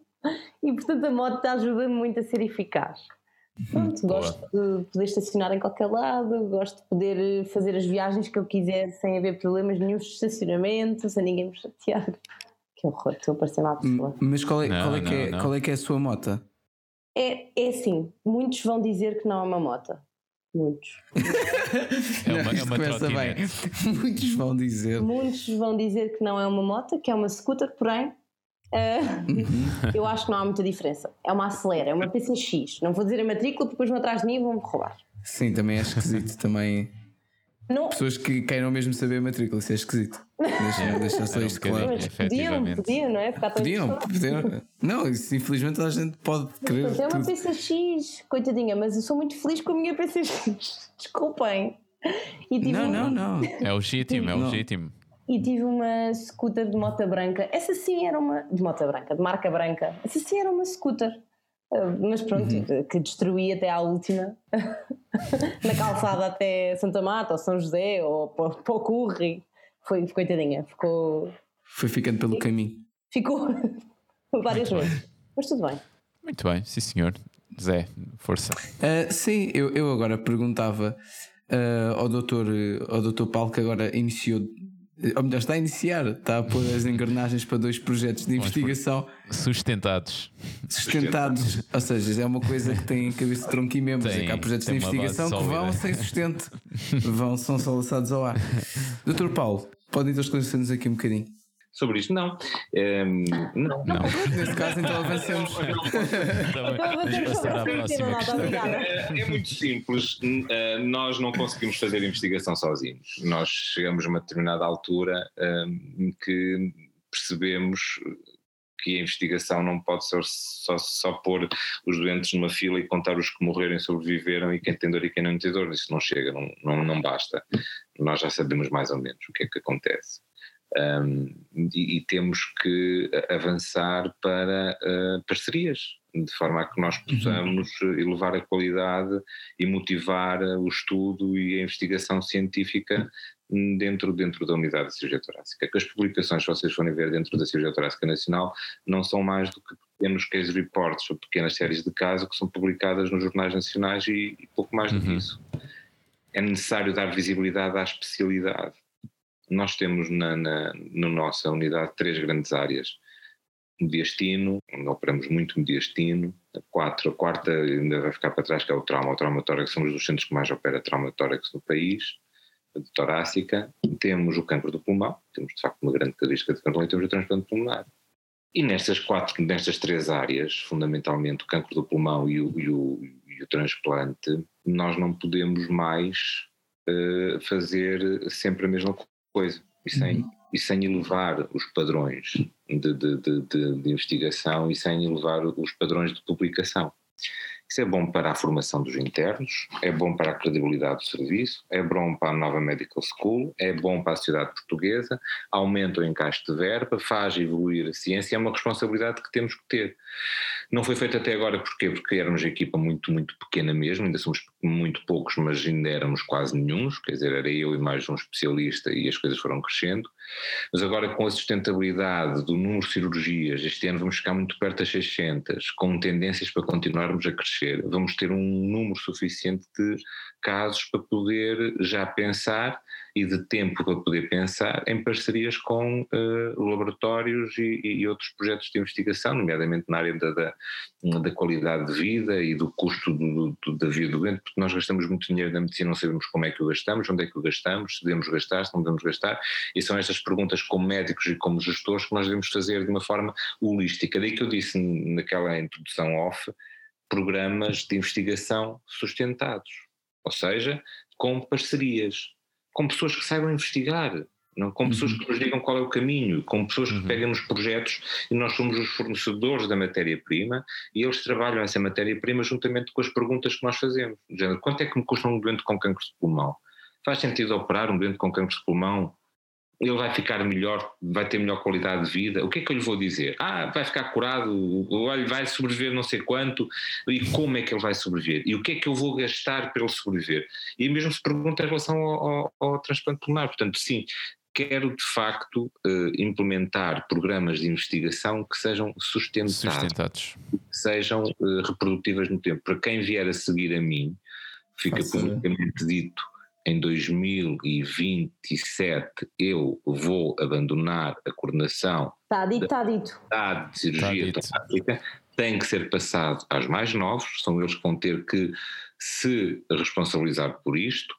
Speaker 4: E portanto a moto ajuda-me muito a ser eficaz. Pronto, gosto de poder estacionar em qualquer lado, gosto de poder fazer as viagens que eu quiser sem haver problemas nenhum de estacionamento, sem ninguém me chatear. Que horror, estou a parecer uma pessoa.
Speaker 2: Mas qual é, não, qual, é que é, qual é que é a sua moto?
Speaker 4: É, é assim, muitos vão dizer que não é uma moto. Muitos.
Speaker 1: é uma, é uma começa bem.
Speaker 2: Muitos vão dizer.
Speaker 4: Muitos vão dizer que não é uma moto, que é uma scooter, porém Uh, eu acho que não há muita diferença. É uma acelera, é uma PCX. Não vou dizer a matrícula, porque depois vão atrás de mim e vão-me roubar.
Speaker 2: Sim, também é esquisito. também. Não. Pessoas que queiram mesmo saber a matrícula, isso é esquisito. Deixa, deixa só isto claro.
Speaker 4: Mas podiam, podiam, não é? Ficar
Speaker 2: podiam, podiam. Não, isso infelizmente toda a gente pode querer.
Speaker 4: Mas é uma tudo. PCX, coitadinha, mas eu sou muito feliz com a minha PCX. Desculpem.
Speaker 2: não, não, não.
Speaker 1: É legítimo, é legítimo
Speaker 4: e tive uma scooter de moto branca. Essa sim era uma. de moto branca, de marca branca. Essa sim era uma scooter. Uh, mas pronto, uhum. que destruí até à última, na calçada até Santa Mata, ou São José, ou para, o Curri. Foi, coitadinha, ficou.
Speaker 2: Foi ficando pelo caminho.
Speaker 4: Ficou várias vezes. Mas tudo bem.
Speaker 1: Muito bem, sim senhor. Zé, força.
Speaker 2: Uh, sim, eu, eu agora perguntava uh, ao, doutor, ao doutor Paulo, que agora iniciou ou melhor, está a iniciar, está a pôr as engrenagens para dois projetos de investigação
Speaker 1: sustentados.
Speaker 2: Sustentados, ou seja, é uma coisa que tem cabeça, tronco e membros. Tem, é que há projetos de investigação que vão sem sustento, vão, são só lançados ao ar. Doutor Paulo, pode então esclarecer-nos aqui um bocadinho
Speaker 3: sobre isto. Não. Um, não. não.
Speaker 2: Nesse caso, então avancemos.
Speaker 3: É, é muito simples. Uh, nós não conseguimos fazer investigação sozinhos. Nós chegamos a uma determinada altura um, que percebemos que a investigação não pode ser só, só pôr os doentes numa fila e contar os que morreram e sobreviveram e quem tem dor e quem não tem dor. Isso não chega, não, não, não basta. Nós já sabemos mais ou menos o que é que acontece. Um, e, e, temos que avançar para uh, parcerias, de forma a que nós uhum. possamos uhum. elevar a qualidade e motivar o estudo e a investigação científica dentro, dentro da unidade de cirurgia torácica. Que as publicações, se vocês forem ver dentro da cirurgia torácica nacional, não são mais do que pequenos case reports ou pequenas séries de casos que são publicadas nos jornais nacionais e, e pouco mais do que uhum. isso. É necessário dar visibilidade à especialidade nós temos na, na, na nossa unidade três grandes áreas. mediastino, onde operamos muito mediastino. A, quatro, a quarta ainda vai ficar para trás, que é o trauma. O traumatórax somos dos centros que mais opera traumatórax no país, de torácica. Temos o cancro do pulmão, temos de facto uma grande característica de cancro, e temos o transplante pulmonar. E nestas quatro, nestas três áreas, fundamentalmente o cancro do pulmão e o, e o, e o transplante, nós não podemos mais uh, fazer sempre a mesma coisa e sem, uhum. e sem elevar os padrões de, de, de, de, investigação e sem elevar os padrões de publicação. Isso é bom para a formação dos internos, é bom para a credibilidade do serviço, é bom para a nova Medical School, é bom para a sociedade portuguesa, aumenta o encaixe de verba, faz evoluir a ciência, é uma responsabilidade que temos que ter. Não foi feito até agora porquê? Porque éramos equipa muito, muito pequena mesmo, ainda somos muito poucos, mas ainda éramos quase nenhums, quer dizer, era eu e mais um especialista e as coisas foram crescendo. Mas agora com a sustentabilidade do número de cirurgias, este ano vamos ficar muito perto das 600, com tendências para continuarmos a crescer, vamos ter um número suficiente de casos para poder já pensar e de tempo para poder pensar em parcerias com uh, laboratórios e, e, outros projetos de investigação, nomeadamente na área da, da, da qualidade de vida e do custo do, do, da vida doente, porque nós gastamos muito dinheiro na medicina, não sabemos como é que o gastamos, onde é que o gastamos, se devemos gastar, se não devemos gastar, e são estas perguntas como médicos e como gestores que nós devemos fazer de uma forma holística. Daí que eu disse naquela introdução off, programas de investigação sustentados, ou seja, com parcerias com pessoas que saibam investigar, não? com pessoas uhum. que nos digam qual é o caminho, com pessoas uhum. que pegam nos projetos e nós somos os fornecedores da matéria-prima e eles trabalham essa matéria-prima juntamente com as perguntas que nós fazemos. Quanto é que me custa um doente com cancro de pulmão? Faz sentido operar um doente com cancro de pulmão? Ele vai ficar melhor, vai ter melhor qualidade de vida. O que é que eu lhe vou dizer? Ah, vai ficar curado, olha, vai sobreviver não sei quanto, e como é que ele vai sobreviver? E o que é que eu vou gastar para ele sobreviver? E mesmo se pergunta em relação ao, ao, ao transplante pulmonar. Portanto, sim, quero de facto uh, implementar programas de investigação que sejam sustentados, sustentados. que sejam uh, reprodutivas no tempo. Para quem vier a seguir a mim, fica publicamente dito em 2027 eu vou abandonar a coordenação
Speaker 4: está dito, está dito.
Speaker 3: de cirurgia torácica, tem que ser passado aos mais novos, são eles que vão ter que se responsabilizar por isto,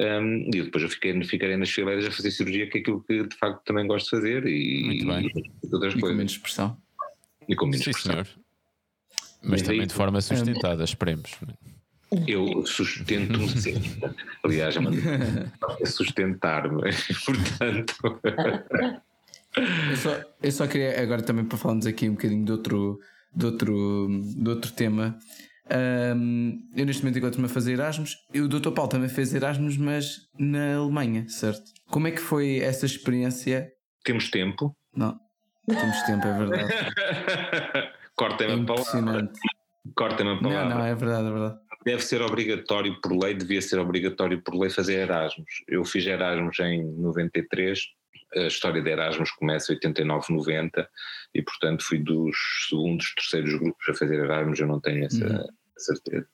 Speaker 3: um, e depois eu fiquei, ficarei nas fileiras a fazer cirurgia, que é aquilo que de facto também gosto de fazer e,
Speaker 2: Muito bem. e, e com menos pressão.
Speaker 3: E com menos
Speaker 1: Sim,
Speaker 3: pressão.
Speaker 1: Senhor. Mas e também aí, de forma sustentada, esperemos.
Speaker 3: Eu sustento-me sempre. Aliás, é sustentar-me. Portanto.
Speaker 2: Eu só, eu só queria, agora também para falarmos aqui um bocadinho de outro, de outro, de outro tema. Um, eu neste momento encontro-me a fazer Erasmus. E o Dr. Paulo também fez Erasmus, mas na Alemanha, certo? Como é que foi essa experiência?
Speaker 3: Temos tempo.
Speaker 2: Não, temos tempo, é verdade.
Speaker 3: Corta-me é a palavra. Corta-me a palavra.
Speaker 2: Não, não, é verdade, é verdade
Speaker 3: deve ser obrigatório por lei, devia ser obrigatório por lei fazer Erasmus. Eu fiz Erasmus em 93, a história de Erasmus começa em 89, 90 e portanto fui dos segundos, terceiros grupos a fazer Erasmus, eu não tenho essa uhum. certeza.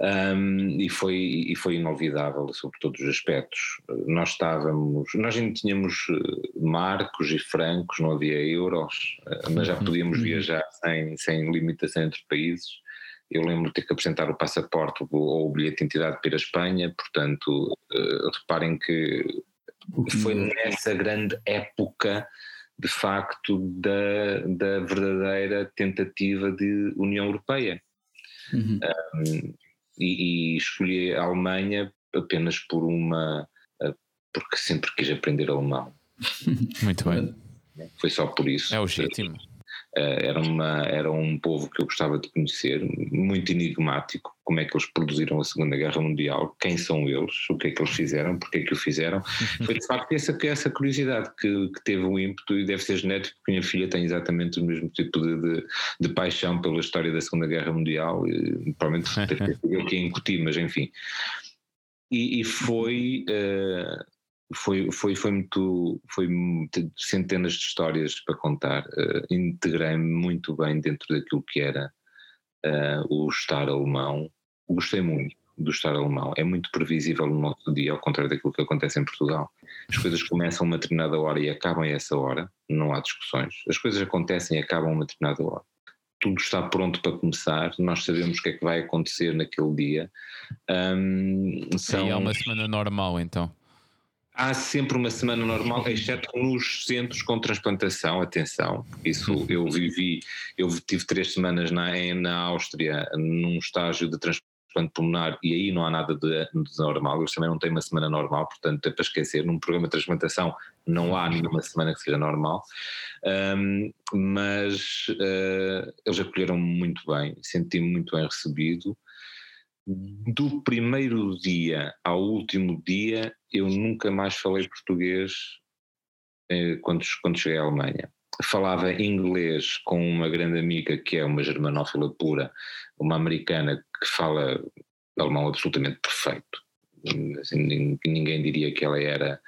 Speaker 3: Um, e, foi, e foi inolvidável sobre todos os aspectos. Nós estávamos, nós ainda tínhamos eh, marcos e francos, não havia euros, eh, mas já podíamos uhum. viajar sem, sem limitação entre países eu lembro de ter que apresentar o passaporte ou o bilhete de identidade para ir à Espanha, portanto, uh, reparem que foi nessa grande época, de facto, da, da verdadeira tentativa de União Europeia. Uhum. Um, e, e, escolhi a Alemanha apenas por uma. Uh, porque sempre quis aprender alemão.
Speaker 1: Muito bem.
Speaker 3: Foi só por isso.
Speaker 1: É legítimo.
Speaker 3: Eh, era, uma, era um povo que eu gostava de conhecer, muito enigmático, como é que eles produziram a Segunda Guerra Mundial, quem são eles, o que é que eles fizeram, porque é que o fizeram. Foi de facto essa, essa curiosidade que, que teve o ímpeto e deve ser genético, porque minha filha tem exatamente o mesmo tipo de, de, de paixão pela história da Segunda Guerra Mundial, e, provavelmente eu que incuti, mas enfim. E, e foi, uh, foi, foi, foi muito, foi centenas de histórias para contar. Uh, Integrei-me muito bem dentro daquilo que era uh, o estar alemão. Gostei muito. do Estado alemão. É muito previsível no nosso dia, ao contrário daquilo que acontece em Portugal. As coisas começam a uma determinada hora e acabam a essa hora, não há discussões. As coisas acontecem e acabam a uma determinada hora. Tudo está pronto para começar, nós sabemos o que é que vai acontecer naquele dia. Um,
Speaker 1: são... E há uma semana normal então?
Speaker 3: Há sempre uma semana normal, exceto nos centros com transplantação, atenção, isso uhum. eu vivi, eu tive três semanas na, na Áustria num estágio de transplante pulmonar e aí não há nada de, de normal, eu também não tenho uma semana normal, portanto é para esquecer, num programa de transplantação não há nenhuma semana que seja normal, um, mas uh, eles acolheram muito bem, senti-me muito bem recebido, do primeiro dia ao último dia, eu nunca mais falei português eh, quando, quando cheguei à Alemanha. Falava inglês com uma grande amiga que é uma germanófila pura, uma americana que fala alemão absolutamente perfeito. Assim, ninguém diria que ela era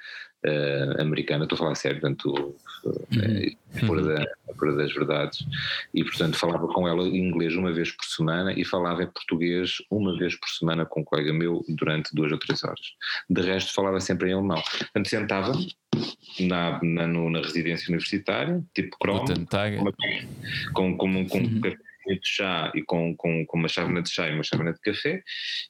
Speaker 3: uh, americana, estou a falar sério, portanto, uh, por, da, por das verdades, e portanto falava com ela em inglês uma vez por semana e falava em português uma vez por semana com um colega meu durante duas ou três horas. De resto falava sempre em alemão. Portanto, sentava na, na, na residência universitária, tipo Chrome, com, com, com, com uhum de chá e com, com, com uma chávena de chá e uma chávena de café,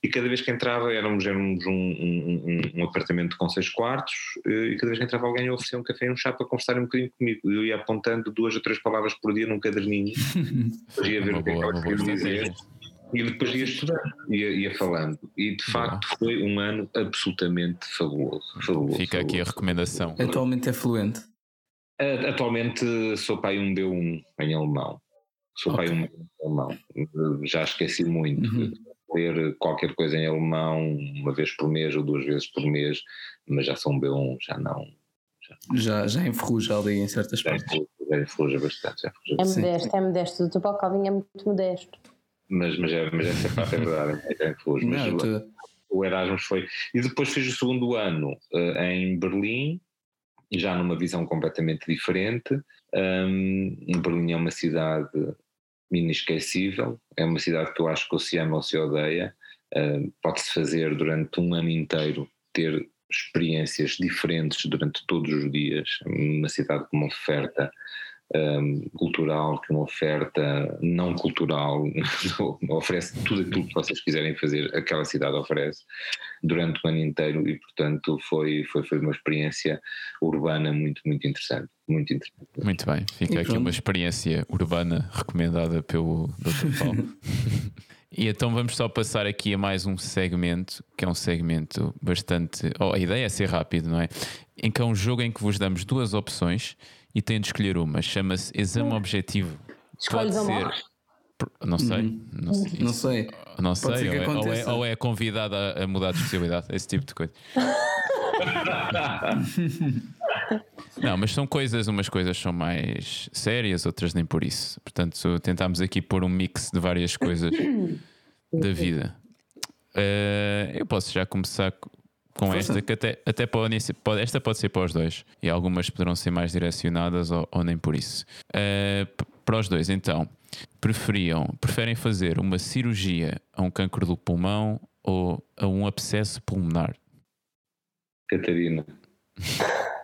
Speaker 3: e cada vez que entrava, éramos, éramos um, um, um, um apartamento com seis quartos, eh, e cada vez que entrava alguém oferecia um café e um chá para conversar um bocadinho comigo. Eu ia apontando duas ou três palavras por dia num caderninho, depois ia ver o que é que dizer. E depois ia estudando, ia, ia falando. E de facto foi um ano absolutamente fabuloso. fabuloso
Speaker 1: Fica
Speaker 3: fabuloso.
Speaker 1: aqui a recomendação.
Speaker 2: Atualmente é fluente?
Speaker 3: Atualmente sou pai um D1 em alemão. Sou okay. pai um alemão. Já esqueci muito. Uhum. Ler qualquer coisa em alemão uma vez por mês ou duas vezes por mês, mas já sou um B1, já não.
Speaker 2: Já, já, já enferruja ali em certas já partes.
Speaker 3: Já enferruja bastante. Já
Speaker 4: enferruja é modesto, é modesto. O teu Calvinho é muito modesto.
Speaker 3: Mas, mas, é, mas essa parte é verdade, é enferruja. Mas não, o, o Erasmus foi. E depois fiz o segundo ano uh, em Berlim, já numa visão completamente diferente. Um, Berlim é uma cidade inesquecível. É uma cidade que eu acho que ou se ama ou se odeia. Uh, Pode-se fazer durante um ano inteiro, ter experiências diferentes durante todos os dias. Uma cidade com uma oferta um, cultural, que uma oferta não cultural, oferece tudo aquilo que vocês quiserem fazer, aquela cidade oferece durante o ano inteiro e, portanto, foi, foi, foi uma experiência urbana muito, muito interessante. Muito interessante.
Speaker 1: Muito bem, fica aqui uma experiência urbana recomendada pelo Dr. Paulo. E então vamos só passar aqui a mais um segmento, que é um segmento bastante. Oh, a ideia é ser rápido, não é? Em que é um jogo em que vos damos duas opções e tem de escolher uma. Chama-se Exame hum. Objetivo.
Speaker 4: Pode ser.
Speaker 1: Não sei. Uhum.
Speaker 2: Não sei. Não sei.
Speaker 1: Não sei. Ou é, ou, é, ou é convidada a mudar de especialidade. Esse tipo de coisa. Não, mas são coisas, umas coisas são mais sérias, outras nem por isso. Portanto, tentámos aqui pôr um mix de várias coisas da vida. Uh, eu posso já começar com Força. esta, que até, até pode, pode, esta pode ser para os dois, e algumas poderão ser mais direcionadas ou, ou nem por isso. Uh, para os dois, então, preferiam, preferem fazer uma cirurgia a um cancro do pulmão ou a um abscesso pulmonar?
Speaker 3: Catarina.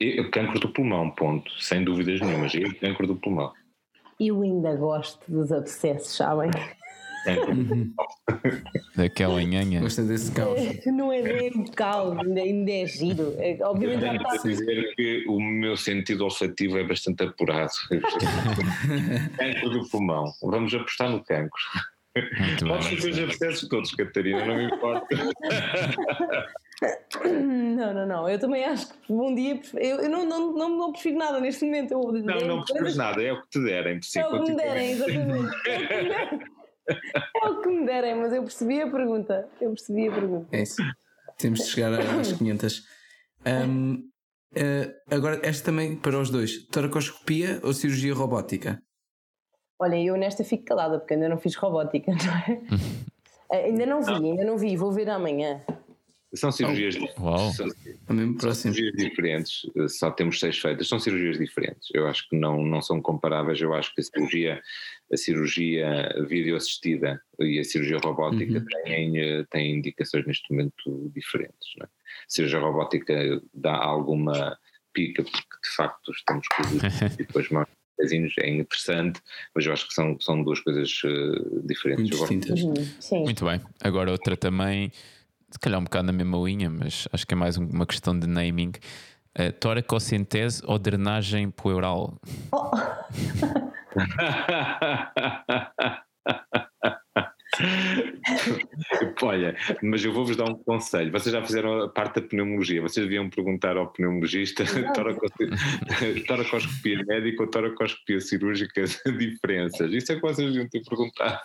Speaker 3: Eu, cancro do pulmão, ponto. Sem dúvidas nenhumas. Eu, cancro do pulmão.
Speaker 4: Eu ainda gosto dos abscessos, sabem?
Speaker 1: Daquela nhanha.
Speaker 2: Gosta desse caos.
Speaker 4: É, não é bem caos, ainda é giro. É, obviamente
Speaker 3: já está. dizer que o meu sentido olfativo é bastante apurado. cancro do pulmão. Vamos apostar no cancro. Podes fazer os abscessos todos, Catarina, não me importa.
Speaker 4: Não, não, não. Eu também acho que um dia. Eu, eu não, não, não, não prefiro nada neste momento. Eu,
Speaker 3: não, não preferes nada, é o que te derem.
Speaker 4: É o que me derem, exatamente. É o que me derem, mas eu percebi a pergunta. Eu percebi a pergunta.
Speaker 2: É isso. Temos de chegar às 500. Um, uh, agora, esta também para os dois: toracoscopia ou cirurgia robótica?
Speaker 4: Olha, eu nesta fico calada porque ainda não fiz robótica, não é? uh, ainda não vi, ainda não vi, vou ver amanhã.
Speaker 3: São cirurgias,
Speaker 1: oh.
Speaker 3: são, são cirurgias diferentes, só temos seis feitas, são cirurgias diferentes. Eu acho que não, não são comparáveis. Eu acho que a cirurgia, a cirurgia videoassistida e a cirurgia robótica
Speaker 2: Uhum.
Speaker 3: têm, eh, têm indicações neste momento diferentes. Não é? A cirurgia robótica dá alguma pica, porque de facto estamos com os e depois mais pezinhos, é interessante, mas eu acho que são, são duas coisas eh, diferentes.
Speaker 2: Distintas.
Speaker 4: Uhum, Sim.
Speaker 1: Muito bem. Agora outra também, se calhar um bocado na mesma linha, mas acho que é mais um- uma questão de naming. Uh, toracocentese ou drenagem pleural?
Speaker 4: Oh,
Speaker 3: Olha, mas eu vou-vos dar um conselho. Vocês já fizeram a parte da pneumologia. Vocês deviam perguntar ao pneumologista toracoscopia médica ou toracoscopia cirúrgica diferenças. Isso é que vocês deviam ter perguntado.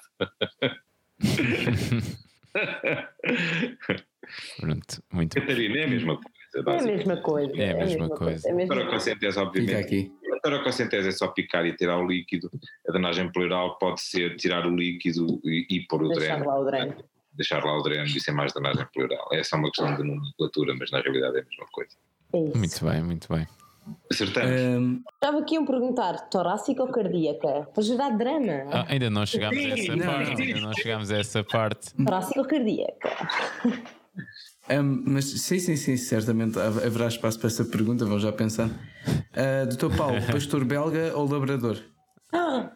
Speaker 1: Pronto, muito bem.
Speaker 3: Catarina, é a mesma coisa.
Speaker 4: é a mesma coisa.
Speaker 1: É a mesma coisa.
Speaker 4: É a mesma coisa.
Speaker 3: Toracocentese,
Speaker 2: Fica
Speaker 3: obviamente.
Speaker 2: aqui.
Speaker 3: A toracocentese é só picar e tirar o líquido. A drenagem pleural pode ser tirar o líquido e, e pôr o
Speaker 4: Deixar
Speaker 3: dreno.
Speaker 4: lá o dreno.
Speaker 3: Deixar lá o dreno, isso é mais drenagem pleural. É só uma questão de nomenclatura, mas na realidade é a mesma coisa.
Speaker 4: É isso.
Speaker 1: Muito bem, muito bem.
Speaker 3: Acertamos.
Speaker 2: Ahm,
Speaker 4: Estava aqui a perguntar, torácica ou cardíaca? Para gerar drama.
Speaker 1: Ah, ainda não chegámos a essa parte. Ainda não chegámos a essa parte.
Speaker 4: Torácica ou cardíaca?
Speaker 2: ahm, mas sim, sim, sim, certamente hav- haverá espaço para essa pergunta, vão já pensando. Ah, Doutor Paulo, pastor belga ou labrador?
Speaker 4: Ah,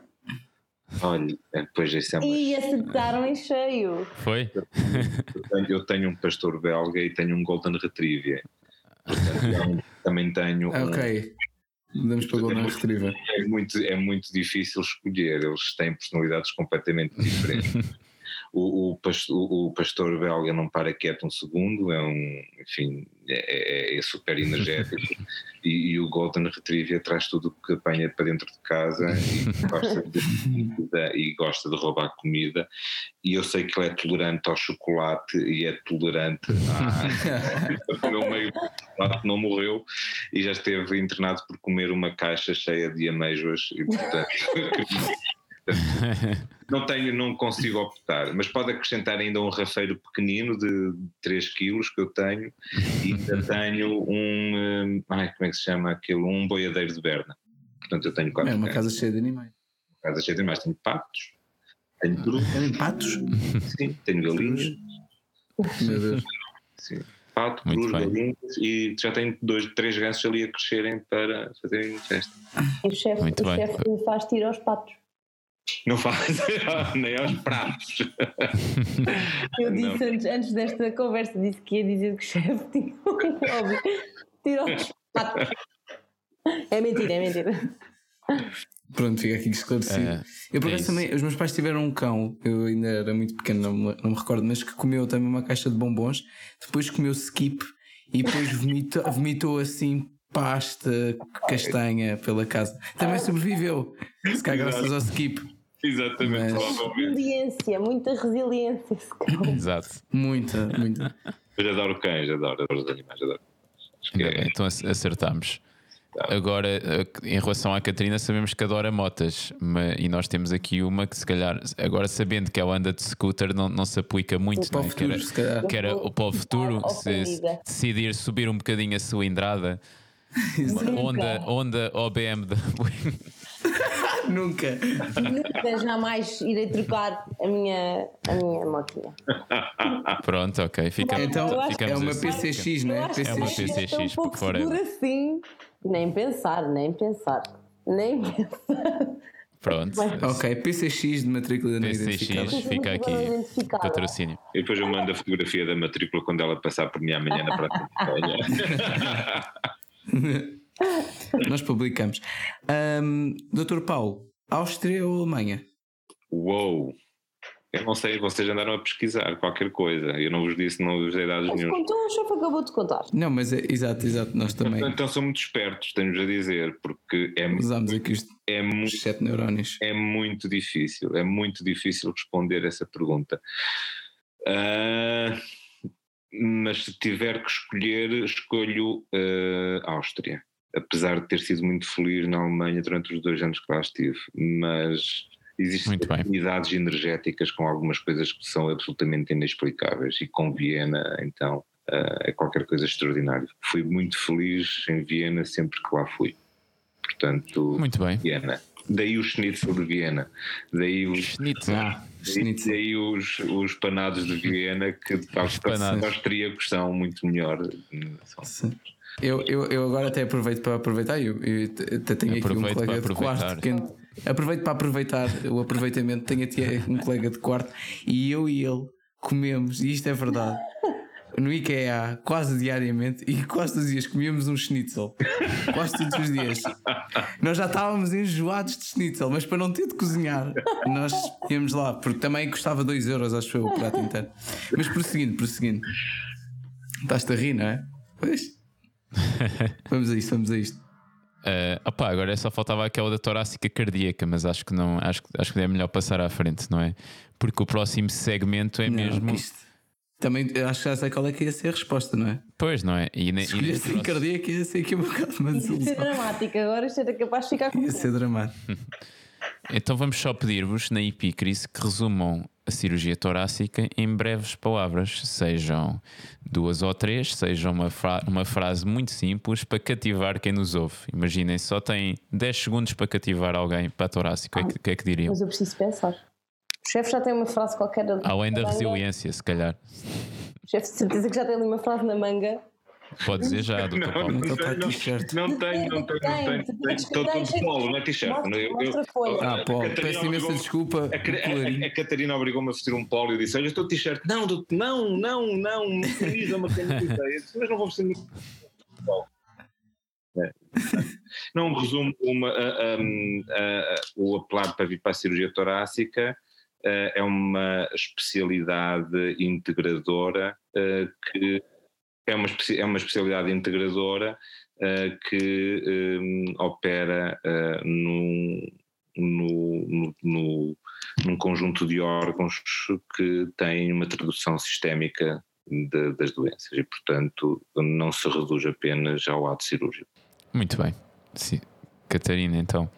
Speaker 3: Olha, depois isso é uma...
Speaker 4: e acertaram em cheio.
Speaker 1: Foi?
Speaker 3: eu, tenho, eu tenho um pastor belga e tenho um Golden Retriever. Portanto, um- também tenho.
Speaker 2: Ah,
Speaker 3: um-
Speaker 2: ok. Damos para Golden Retriever.
Speaker 3: é, muito, é muito difícil escolher, eles têm personalidades completamente diferentes. O, o, pastor, o pastor belga não para quieto um segundo, é um, enfim, é, é- é super energético. E, e o Golden Retriever traz tudo o que apanha para dentro de casa e gosta de, comida e gosta de roubar comida. E eu sei que ele é tolerante ao chocolate e é tolerante a comeu meio de chocolate, não morreu e já esteve internado por comer uma caixa cheia de amêijoas e portanto não tenho, não consigo optar, mas pode acrescentar ainda um rafeiro pequenino de 3 quilos que eu tenho e ainda tenho um, hum, ai, como é que se chama aquilo? Um boiadeiro de Berna. Portanto, eu tenho quatro
Speaker 2: É uma
Speaker 3: cães.
Speaker 2: casa cheia de animais.
Speaker 3: casa cheia de animais. Tenho patos, tenho perus,
Speaker 2: Tem patos?
Speaker 3: sim, tenho galinhas,
Speaker 2: Meu Deus.
Speaker 3: sim. Pato,
Speaker 1: bem.
Speaker 3: galinhas e já tenho dois, três gansos ali a crescerem para fazerem festa.
Speaker 4: E o chefe
Speaker 1: Muito
Speaker 4: o chefe faz tiro aos patos.
Speaker 3: Não faz nem aos pratos.
Speaker 4: Eu
Speaker 3: Não.
Speaker 4: disse antes, antes desta conversa, disse que ia dizer que o chefe tinha um hobby. Tiro aos patos. É mentira, é mentira.
Speaker 2: Pronto, fica aqui esclarecido.
Speaker 1: É,
Speaker 2: eu por
Speaker 1: é
Speaker 2: acaso
Speaker 1: isso.
Speaker 2: também, os meus pais tiveram um cão, eu ainda era muito pequeno, não me, não me recordo, mas que comeu também uma caixa de bombons, depois comeu skip e depois vomitou, vomitou assim pasta castanha pela casa. Também sobreviveu, se calhar graças ao skip.
Speaker 3: Exatamente,
Speaker 2: Mas-.
Speaker 4: Resiliência, muita resiliência.
Speaker 1: Exato.
Speaker 2: Muita, muita.
Speaker 3: Eu adoro cães, adoro, adoro os animais, adoro.
Speaker 1: Ainda
Speaker 3: é,
Speaker 1: bem, então ac- acertámos.
Speaker 3: Tá.
Speaker 1: Agora, eh, em relação à Catarina, sabemos que adora motas, e nós temos aqui uma que, se calhar, agora sabendo que ela anda de scooter, não, não se aplica muito,
Speaker 2: Para
Speaker 1: não
Speaker 2: o
Speaker 1: é? Que era-
Speaker 2: futuro, se calhar.
Speaker 1: que era o para o futuro,
Speaker 4: Ao-
Speaker 1: se, se decidir subir um bocadinho a cilindrada, uma Honda, Honda ou BMW.
Speaker 2: Nunca.
Speaker 4: Nunca jamais irei trocar a minha, a minha máquina.
Speaker 1: Pronto, ok. Fica,
Speaker 2: Então é uma
Speaker 1: assim.
Speaker 2: PCX, não é?
Speaker 1: É uma
Speaker 2: PCX.
Speaker 1: PCX.
Speaker 4: é pouco
Speaker 1: porque fora-
Speaker 4: assim. Nem pensar, nem pensar. Nem pensar.
Speaker 1: Pronto.
Speaker 2: Ok, PCX de matrícula não
Speaker 1: PCX.
Speaker 2: identificada.
Speaker 1: Fica aqui. Patrocínio.
Speaker 3: E depois eu mando a fotografia da matrícula quando ela passar por mim amanhã na praça.
Speaker 2: Nós publicamos. Ahm, Doutor Paulo, Áustria ou Alemanha?
Speaker 3: Uou! Eu não sei, vocês andaram a pesquisar qualquer coisa. Eu não vos disse, não vos dei dados
Speaker 4: Mas
Speaker 3: nenhum.
Speaker 4: contou, o chefe acabou de contar.
Speaker 2: Não, mas é exato, exato, nós também
Speaker 3: Então são muito espertos, tenho-vos a dizer, porque é,
Speaker 2: usámos aqui os,
Speaker 3: é, muito,
Speaker 2: sete neurónios.
Speaker 3: é muito difícil, é muito difícil responder essa pergunta. Ah, mas se tiver que escolher, escolho ah, Áustria. Apesar de ter sido muito feliz na Alemanha durante os dois anos que lá estive, mas existem afinidades energéticas com algumas coisas que são absolutamente inexplicáveis e com Viena, então, ah, é qualquer coisa extraordinária. Fui muito feliz em Viena sempre que lá fui. Portanto,
Speaker 1: Muito bem.
Speaker 3: Viena. Daí o Schnitzel de Viena. Daí os,
Speaker 1: Schnitzel.
Speaker 2: Ah,
Speaker 3: daí,
Speaker 2: Schnitzel.
Speaker 3: daí os, os panados de Viena, que
Speaker 1: panados.
Speaker 3: os austríacos são muito melhor. São-
Speaker 2: Sim. Eu, eu, eu agora até aproveito para aproveitar. Eu, eu até tenho aqui um colega de quarto. Que, aproveito para aproveitar o aproveitamento. Tenho aqui um colega de quarto e eu e ele comemos, e isto é verdade, no IKEA quase diariamente e quase todos os dias comíamos um schnitzel. Quase todos os dias. Nós já estávamos enjoados de schnitzel, mas para não ter de cozinhar, nós íamos lá, porque também custava 2 euros, acho eu, o prato inteiro. Mas prosseguindo, prosseguindo. Estás-te a rir, não é? Pois. Vamos a isto, vamos a isto.
Speaker 1: Uh, opá, agora só faltava aquela da torácica cardíaca, mas acho que não, acho, que- acho que é melhor passar à frente, não é? Porque o próximo segmento é
Speaker 2: Não,
Speaker 1: mesmo.
Speaker 2: isto- Também acho que já sei qual é que ia ser a resposta, não é?
Speaker 1: Pois, não é? E, ne- e
Speaker 2: Escolher
Speaker 1: neste
Speaker 2: sem
Speaker 1: próximo-
Speaker 2: cardíaca ia ser aqui um bocado uma
Speaker 4: Ia ser dramático, agora isto era capaz de ficar com.
Speaker 2: Ia ser dramático.
Speaker 1: Então vamos só pedir-vos na Epicris que resumam a cirurgia torácica em breves palavras, sejam duas ou três, seja uma, fra- uma frase muito simples para cativar quem nos ouve. Imaginem, só têm 10 segundos para cativar alguém para a torácica, o que, é que- é que diriam?
Speaker 4: Mas eu preciso pensar. O chefe já tem uma frase qualquer. ali
Speaker 1: Além da resiliência, se calhar.
Speaker 4: O chefe de certeza que já tem ali uma frase na manga.
Speaker 1: Pode dizer já, doutor Paulo.
Speaker 2: Então está
Speaker 3: não,
Speaker 2: t-shirt.
Speaker 3: não tenho, não tenho, não tenho.
Speaker 4: Tem,
Speaker 3: tenho. Estou
Speaker 4: tem.
Speaker 3: polo, não é t-shirt.
Speaker 2: Ah, Paulo, peço imensa desculpa.
Speaker 3: A, Catarina obrigou-me a vestir um polo e disse: Olha, estou t-shirt. Não, não, não, não, uma camisa, uma camisa. Mas não vou vestir muito. É. Não resumo uma, a- a- a- o apelado para vir para a cirurgia torácica. eh, É uma especialidade integradora eh, que é uma, é uma especialidade integradora eh, que eh, opera eh, num, no, no, no- num conjunto de órgãos que têm uma tradução sistémica de- das doenças e, portanto, não se reduz apenas ao ato cirúrgico.
Speaker 1: Muito bem. Sim. Catarina, então.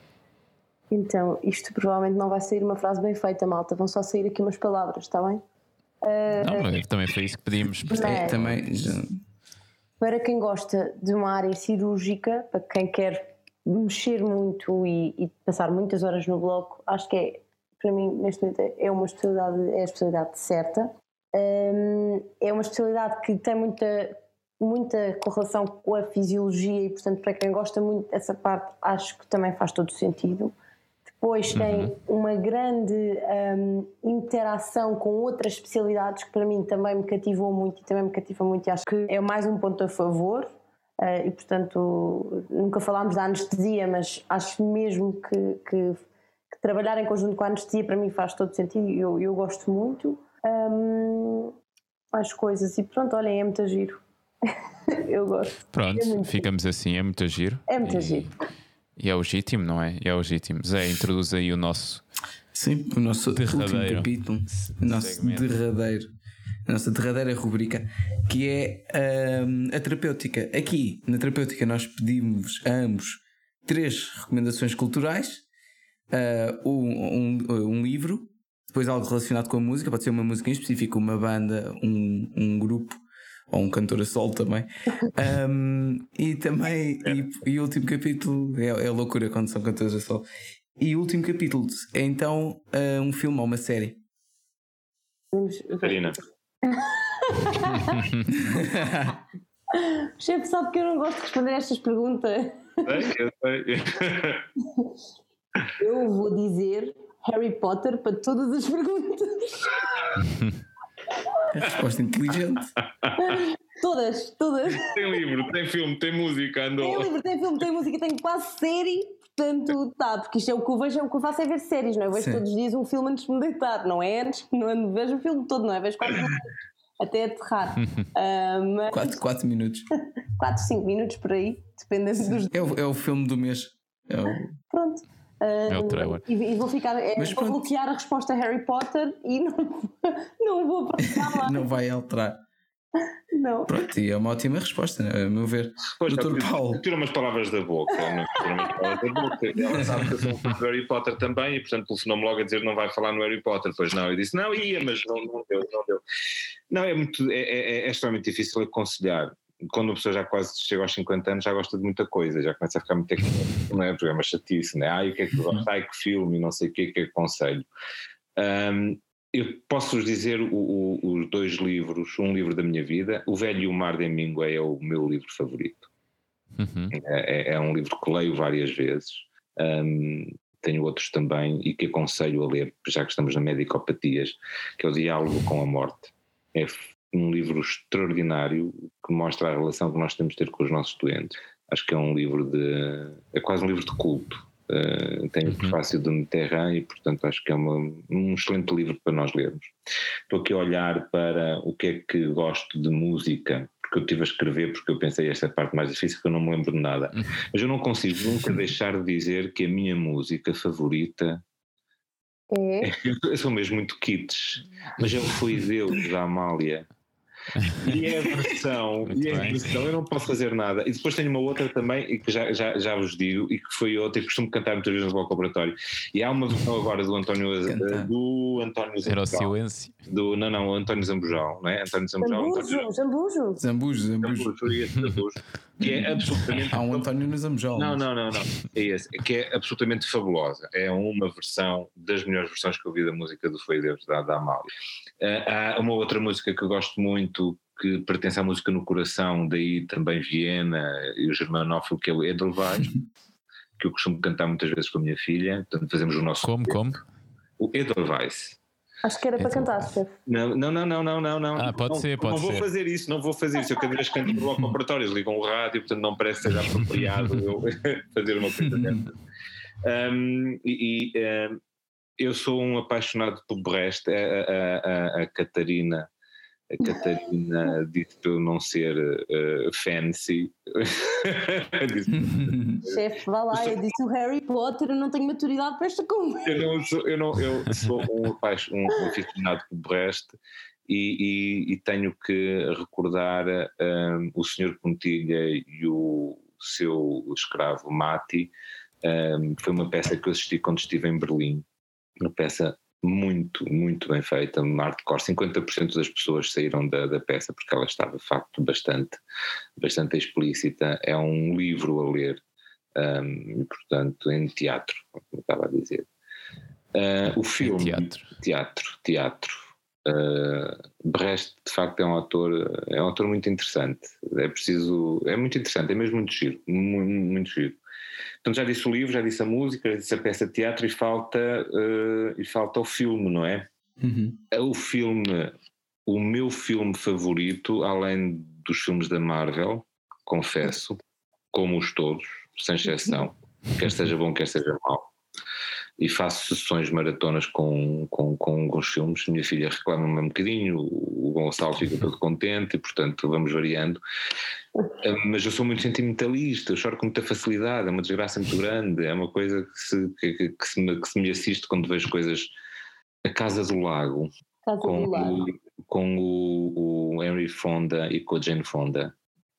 Speaker 4: Então, isto provavelmente não vai sair uma frase bem feita, malta. Vão só sair aqui umas palavras, está bem?
Speaker 1: Não, mas também foi isso que pedimos.
Speaker 2: É, também. já-
Speaker 4: Para quem gosta de uma área cirúrgica, para quem quer mexer muito e, e passar muitas horas no bloco, acho que é, para mim, neste momento, é uma especialidade, é a especialidade certa. Hum, é uma especialidade que tem muita, muita correlação com a fisiologia e, portanto, para quem gosta muito dessa parte, acho que também faz todo sentido. Depois tem uma grande hum, interação com outras especialidades que para mim também me cativou muito e também me cativa muito e acho que é mais um ponto a favor. Eh, e portanto, nunca falámos da anestesia, mas acho mesmo que, que- que trabalhar em conjunto com a anestesia para mim faz todo sentido e eu, eu gosto muito. Hum, as coisas, e pronto, olhem, é muito giro. eu gosto.
Speaker 1: Pronto,
Speaker 4: É
Speaker 1: ficamos assim. É muito giro.
Speaker 4: É muito
Speaker 1: E-
Speaker 4: giro.
Speaker 1: E é legítimo, não é? E é legítimo. Zé, introduz aí o nosso.
Speaker 2: Sim, o nosso
Speaker 1: Derradeiro.
Speaker 2: último capítulo, o nosso
Speaker 1: segmento.
Speaker 2: derradeiro, a nossa derradeira rubrica, que é hum, a terapêutica. Aqui, na terapêutica, nós pedimos a ambos três recomendações culturais, ah, um, um, um livro, depois algo relacionado com a música, pode ser uma música em específico, uma banda, um, um grupo, ou um cantor a solo também. Um, e também, e, e o último capítulo é, é loucura quando são cantores a solo. E o último capítulo é então ah, um filme ou uma série.
Speaker 3: Catarina,
Speaker 4: O chefe sabe que eu não gosto de responder a estas perguntas.
Speaker 3: eu sei.
Speaker 4: Eu vou dizer Harry Potter para todas as perguntas.
Speaker 2: A resposta inteligente.
Speaker 4: Todas, todas.
Speaker 3: Tem livro, tem filme, tem música,
Speaker 4: Tem
Speaker 3: andou.
Speaker 4: livro, tem filme, tem música, tem quase série. Portanto, tá, porque isto é o que eu vejo, é o que eu faço é ver séries, não é? Eu vejo
Speaker 2: Sim.
Speaker 4: todos os dias um filme antes de me deitar, não é antes, não é, vejo o filme todo, não é? Vejo quatro minutos até aterrar. Ah, mas
Speaker 2: 4, 4 minutos.
Speaker 4: 4, 5 minutos por aí, dependendo dos.
Speaker 2: É o, é o filme do mês. É o-
Speaker 4: Pronto.
Speaker 1: É o trailer.
Speaker 4: E, e vou ficar. É,
Speaker 2: Mas
Speaker 4: vou
Speaker 2: pronto.
Speaker 4: bloquear a resposta a Harry Potter e não, não vou passar lá.
Speaker 2: não vai alterar.
Speaker 4: Não.
Speaker 2: Pronto, e é uma ótima resposta, a meu ver.
Speaker 3: Pois,
Speaker 2: Doutor Paulo.
Speaker 3: Tira umas palavras da boca. Não tira umas palavras da boca. Ela sabe que eu sou um fã do Harry Potter também e, portanto, telefonou-me logo a dizer não vai falar no Harry Potter. Pois não, eu disse não ia, mas não, não deu, não deu. Não, é muito, é, é, é extremamente difícil aconselhar. Quando a pessoa já quase chega aos 50 anos já gosta de muita coisa, já começa a ficar muito não é? Porque é chatice, não é? Ai, o que é que gosta? Ai, que filme, não sei o que, que aconselho. Um, eu posso-vos dizer o, o, os dois livros, um livro da minha vida, O Velho e o Mar de Hemingway é o meu livro favorito. Uhum. É, é, é, um livro que leio várias vezes. Um, tenho outros também e que aconselho a ler, já que estamos na medicopatias, que é o Diálogo com a Morte. É um livro extraordinário que mostra a relação que nós temos de ter com os nossos doentes. Acho que é um livro de. é quase um livro de culto. Uh, tem o uhum. prefácio do Mitterrand e, portanto, acho que é uma, um excelente livro para nós lermos. Estou aqui a olhar para o que é que gosto de música, porque eu estive a escrever, porque eu pensei esta é a parte mais difícil, que eu não me lembro de nada. Uhum. Mas eu não consigo nunca deixar de dizer que a minha música favorita é? Eu sou mesmo muito kits, mas eu fui Deus da Amália. E é a versão, e é a versão, eu não posso fazer nada. E depois tenho uma outra também, e que já, já, já vos digo, e que foi outra, e costumo cantar muitas vezes no bloco operatório. E há uma versão agora do António, do António
Speaker 1: Zambujal. Era o silêncio.
Speaker 3: Do, não, não, António Zambujal, não é? António Zambujal.
Speaker 4: Zambujo, Zambujo.
Speaker 2: Zambujo,
Speaker 3: Zambujo. Zambujo. Que é absolutamente.
Speaker 2: Há um António no Zambujal.
Speaker 3: Não, não, não, não. É esse. Que é absolutamente fabulosa. É uma versão, das melhores versões que eu vi da música do Foi Deus, da, da Amália. Uh, há uma outra música que eu gosto muito, que pertence à música no coração, daí também Viena e o germanófilo, que é o Edelweiss, que eu costumo cantar muitas vezes com a minha filha, portanto fazemos o nosso...
Speaker 1: Como, como?
Speaker 3: O Edelweiss.
Speaker 4: Acho que era para cantar, chefe.
Speaker 3: Não, não, não, não, não, não.
Speaker 1: Ah, pode
Speaker 3: não,
Speaker 1: ser, pode
Speaker 3: não ser. Não vou fazer isso, não vou fazer isso. Eu cada vez canto no bloco operatório, ligam o rádio, portanto não parece que seja apropriado eu fazer uma coisa dessas. Um, e, e um, eu sou um apaixonado por Brecht, a, a, a, a Catarina a Catarina disse para eu não ser uh, fancy.
Speaker 4: Chefe, vá lá, eu disse o Harry Potter, eu não tenho maturidade para esta conversa.
Speaker 3: Eu, não sou, eu, não, eu sou um, rapaz, um, um aficionado por Brecht e, e, e, tenho que recordar um, o Senhor Pontilha e o seu escravo Mati. Um, foi uma peça que eu assisti quando estive em Berlim, uma peça muito, muito bem feita, hardcore. 50% das pessoas saíram da, da, peça porque ela estava, de facto, bastante, bastante explícita. É um livro a ler, um, e, portanto, em teatro, como estava a dizer. Uh, o filme. Em
Speaker 1: teatro.
Speaker 3: Teatro, teatro. Uh, Brecht, de facto, é um ator, é um ator muito interessante. É preciso. É muito interessante, é mesmo muito giro. Muito, muito giro. Portanto, já disse o livro, já disse a música, já disse a peça de teatro e falta, uh, e falta o filme, não é? Uhum. O filme, o meu filme favorito, além dos filmes da Marvel, confesso, como os todos, sem exceção, quer seja bom, quer seja mau, e faço sessões maratonas com, com, com alguns filmes. Minha filha reclama-me um bocadinho, o Gonçalo fica todo contente e, portanto, vamos variando. Ah, mas eu sou muito sentimentalista, eu choro com muita facilidade, é uma desgraça muito grande, é uma coisa que se, que, que, que se, me, que se me assiste quando vejo coisas. A Casa do Lago,
Speaker 4: Casa
Speaker 3: com,
Speaker 4: do Lago.
Speaker 3: O, com o, o Henry Fonda e com a Jane Fonda,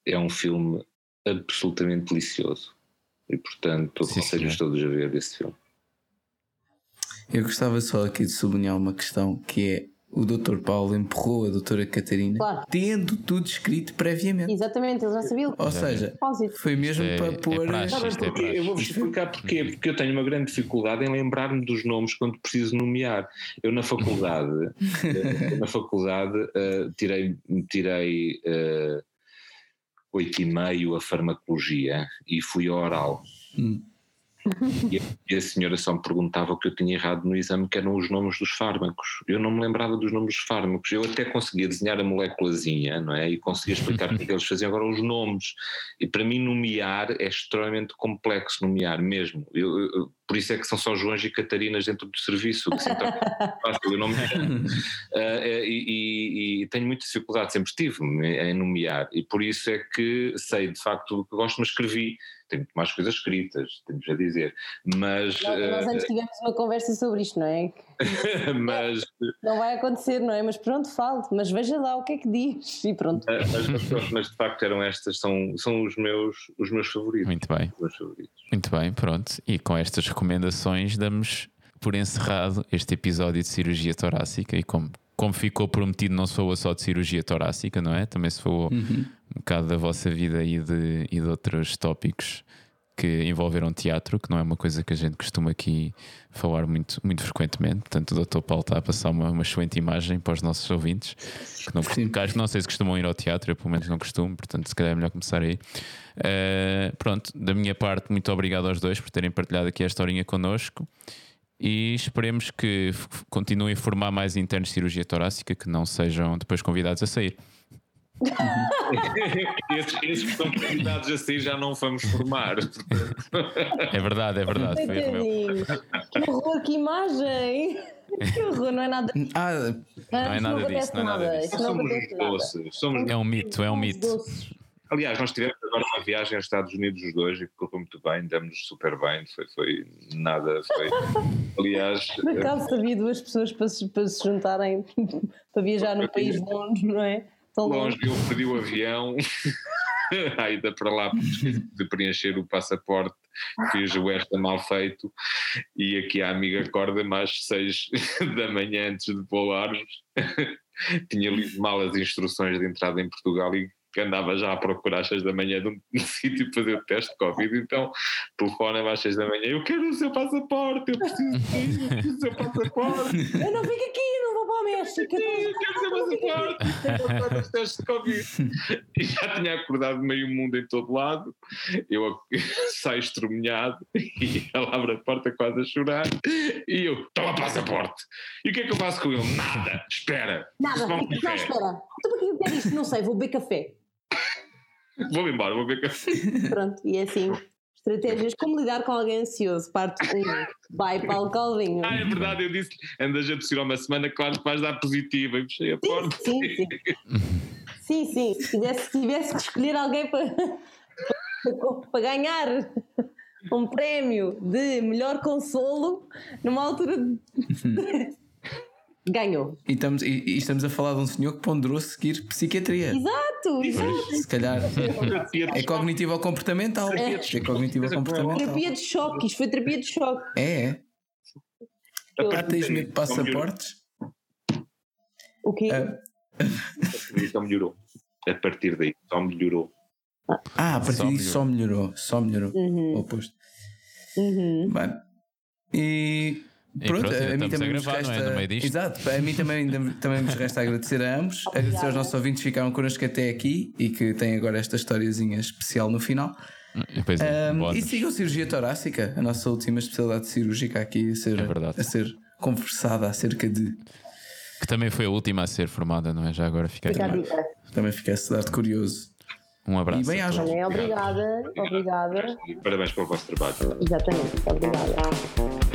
Speaker 3: é um filme absolutamente delicioso. E, portanto, aconselho-os todos a ver esse filme.
Speaker 2: Eu gostava só aqui de sublinhar uma questão que é o Dr. Paulo empurrou a Doutora Catarina claro. tendo tudo escrito previamente.
Speaker 4: Exatamente, ele já sabia.
Speaker 2: Ou seja, foi mesmo é, para pôr. É
Speaker 3: praxe, é eu vou-vos explicar porquê. Porque eu tenho uma grande dificuldade em lembrar-me dos nomes quando preciso nomear. Eu na faculdade, eh, na faculdade uh, tirei, tirei uh, e meio a farmacologia e fui ao oral. Hum. E a, senhora só me perguntava o que eu tinha errado no exame, que eram os nomes dos fármacos. Eu não me lembrava dos nomes dos fármacos. Eu até conseguia desenhar a moléculazinha, não é? E conseguia explicar o que eles faziam. Agora, os nomes. E para mim, nomear é extremamente complexo, nomear mesmo. Eu, eu, por isso é que são só Joões e Catarinas dentro do serviço, que sempre fácil, eu não me uh, e, e, e, tenho muita dificuldade, sempre tive em nomear, e por isso é que sei de facto do que gosto, mas escrevi tem muito mais coisas escritas, temos a dizer. Mas.
Speaker 4: Nós, nós antes eh, tivemos uma conversa sobre isto, não é?
Speaker 3: mas.
Speaker 4: Não vai acontecer, não é? Mas pronto, fale, mas veja lá o que é que diz e pronto.
Speaker 3: Mas, mas, mas de facto eram estas, são, são os, meus, os meus favoritos.
Speaker 1: Muito bem. Muito bem, pronto. E com estas recomendações damos por encerrado este episódio de cirurgia torácica e como como ficou prometido, não se falou só de cirurgia torácica, não é? Também se falou
Speaker 2: Uhum.
Speaker 1: um bocado da vossa vida e de, e de outros tópicos que envolveram teatro, que não é uma coisa que a gente costuma aqui falar muito, muito frequentemente. Portanto, o Dr. Paulo está a passar uma, uma excelente imagem para os nossos ouvintes, que, não, que não sei se costumam ir ao teatro, eu pelo menos não costumo, portanto, se calhar é melhor começar aí. Eh, pronto, da minha parte, muito obrigado aos dois por terem partilhado aqui a historinha connosco. E esperemos que continuem a formar mais internos de cirurgia torácica que não sejam depois convidados a sair.
Speaker 3: esses, esses que estão convidados a sair já não vamos formar.
Speaker 1: É verdade, é verdade.
Speaker 4: Que horror, que imagem! Que horror, não é nada.
Speaker 2: Ah,
Speaker 1: Não é
Speaker 4: Isto
Speaker 1: nada
Speaker 4: acontece
Speaker 1: disso, não é nada disso.
Speaker 4: Não
Speaker 3: uns
Speaker 4: nada.
Speaker 3: doces. Somos...
Speaker 1: É um mito, é um mito.
Speaker 3: Aliás, nós tivemos agora uma viagem aos Estados Unidos os dois e correu muito bem, demos super bem, foi, foi nada, foi. Aliás,
Speaker 4: Por acaso havia duas pessoas para se, para se juntarem para viajar num país longe, não é? Tão
Speaker 3: longe eu perdi o avião, a ida para lá de preencher o passaporte, fiz o extra mal feito e aqui a amiga acorda-me às seis da manhã antes de voarmos. Tinha lido mal as instruções de entrada em Portugal e que andava já a procurar às seis da manhã de um, um sítio para fazer o teste de Covid, então telefona-me às seis da manhã, eu quero o seu passaporte, eu preciso sair, eu preciso do seu passaporte.
Speaker 4: Eu não fico aqui, eu não vou para o México. eu
Speaker 3: Eu quero ser passaporte, quero passar os testes de Covid. E já tinha acordado meio mundo em todo lado. Eu saio estremunhado e ela abre a porta quase a chorar. E eu, toma passaporte. E o que é que eu faço com ele? Nada, espera.
Speaker 4: Nada, não, espera. Tu para que eu quero isto? Não sei, vou beber café.
Speaker 3: Vou embora, vou ver que.
Speaker 4: Pronto, e é assim. Estratégias como lidar com alguém ansioso. Parte 1. Vai Paulo Calvinho.
Speaker 3: Ah, é verdade, eu disse andas a tossir uma semana, claro que vais dar positiva. E fechei a porta.
Speaker 4: Sim, sim. Sim, sim. Se tivesse, se tivesse que escolher alguém para, para, para ganhar um prémio de melhor consolo numa altura. de- Ganhou.
Speaker 2: e estamos, e, e estamos a falar de um senhor que ponderou seguir psiquiatria.
Speaker 4: Exato, exato.
Speaker 2: Se calhar é cognitivo ou comportamental.
Speaker 4: É.
Speaker 2: É cognitivo ou comportamental.
Speaker 4: Terapia de choque, isto foi terapia de choque.
Speaker 2: É, é. Ah, tens medo de passaportes?
Speaker 4: O quê?
Speaker 2: Ah,
Speaker 3: Só melhorou. A partir daí, só melhorou.
Speaker 2: Ah, a partir
Speaker 1: Só
Speaker 2: disso só melhorou. Só melhorou.
Speaker 4: Uhum,
Speaker 2: O oposto.
Speaker 4: uhum.
Speaker 2: Bem, e
Speaker 1: E
Speaker 2: pronto,
Speaker 1: pronto,
Speaker 2: a mim
Speaker 1: a
Speaker 2: também nos
Speaker 1: gravar, é?
Speaker 2: resta.
Speaker 1: No meio disto.
Speaker 2: Exato, a mim também, também nos resta agradecer a ambos, agradecer aos nossos ouvintes que ficaram connosco até aqui e que têm agora esta historiazinha especial no final.
Speaker 1: Pois é,
Speaker 2: Um, e sigam a cirurgia torácica, a nossa última especialidade cirúrgica aqui a ser,
Speaker 1: É
Speaker 2: a ser conversada acerca de.
Speaker 1: Que também foi a última a ser formada, não é? Já agora fica
Speaker 4: Fica a
Speaker 1: aqui.
Speaker 4: dica.
Speaker 2: Também fiquei a cidade curioso.
Speaker 1: Um abraço.
Speaker 2: E bem
Speaker 1: a.
Speaker 4: Também obrigada, obrigada.
Speaker 3: E parabéns pelo vosso trabalho.
Speaker 4: Exatamente, obrigada.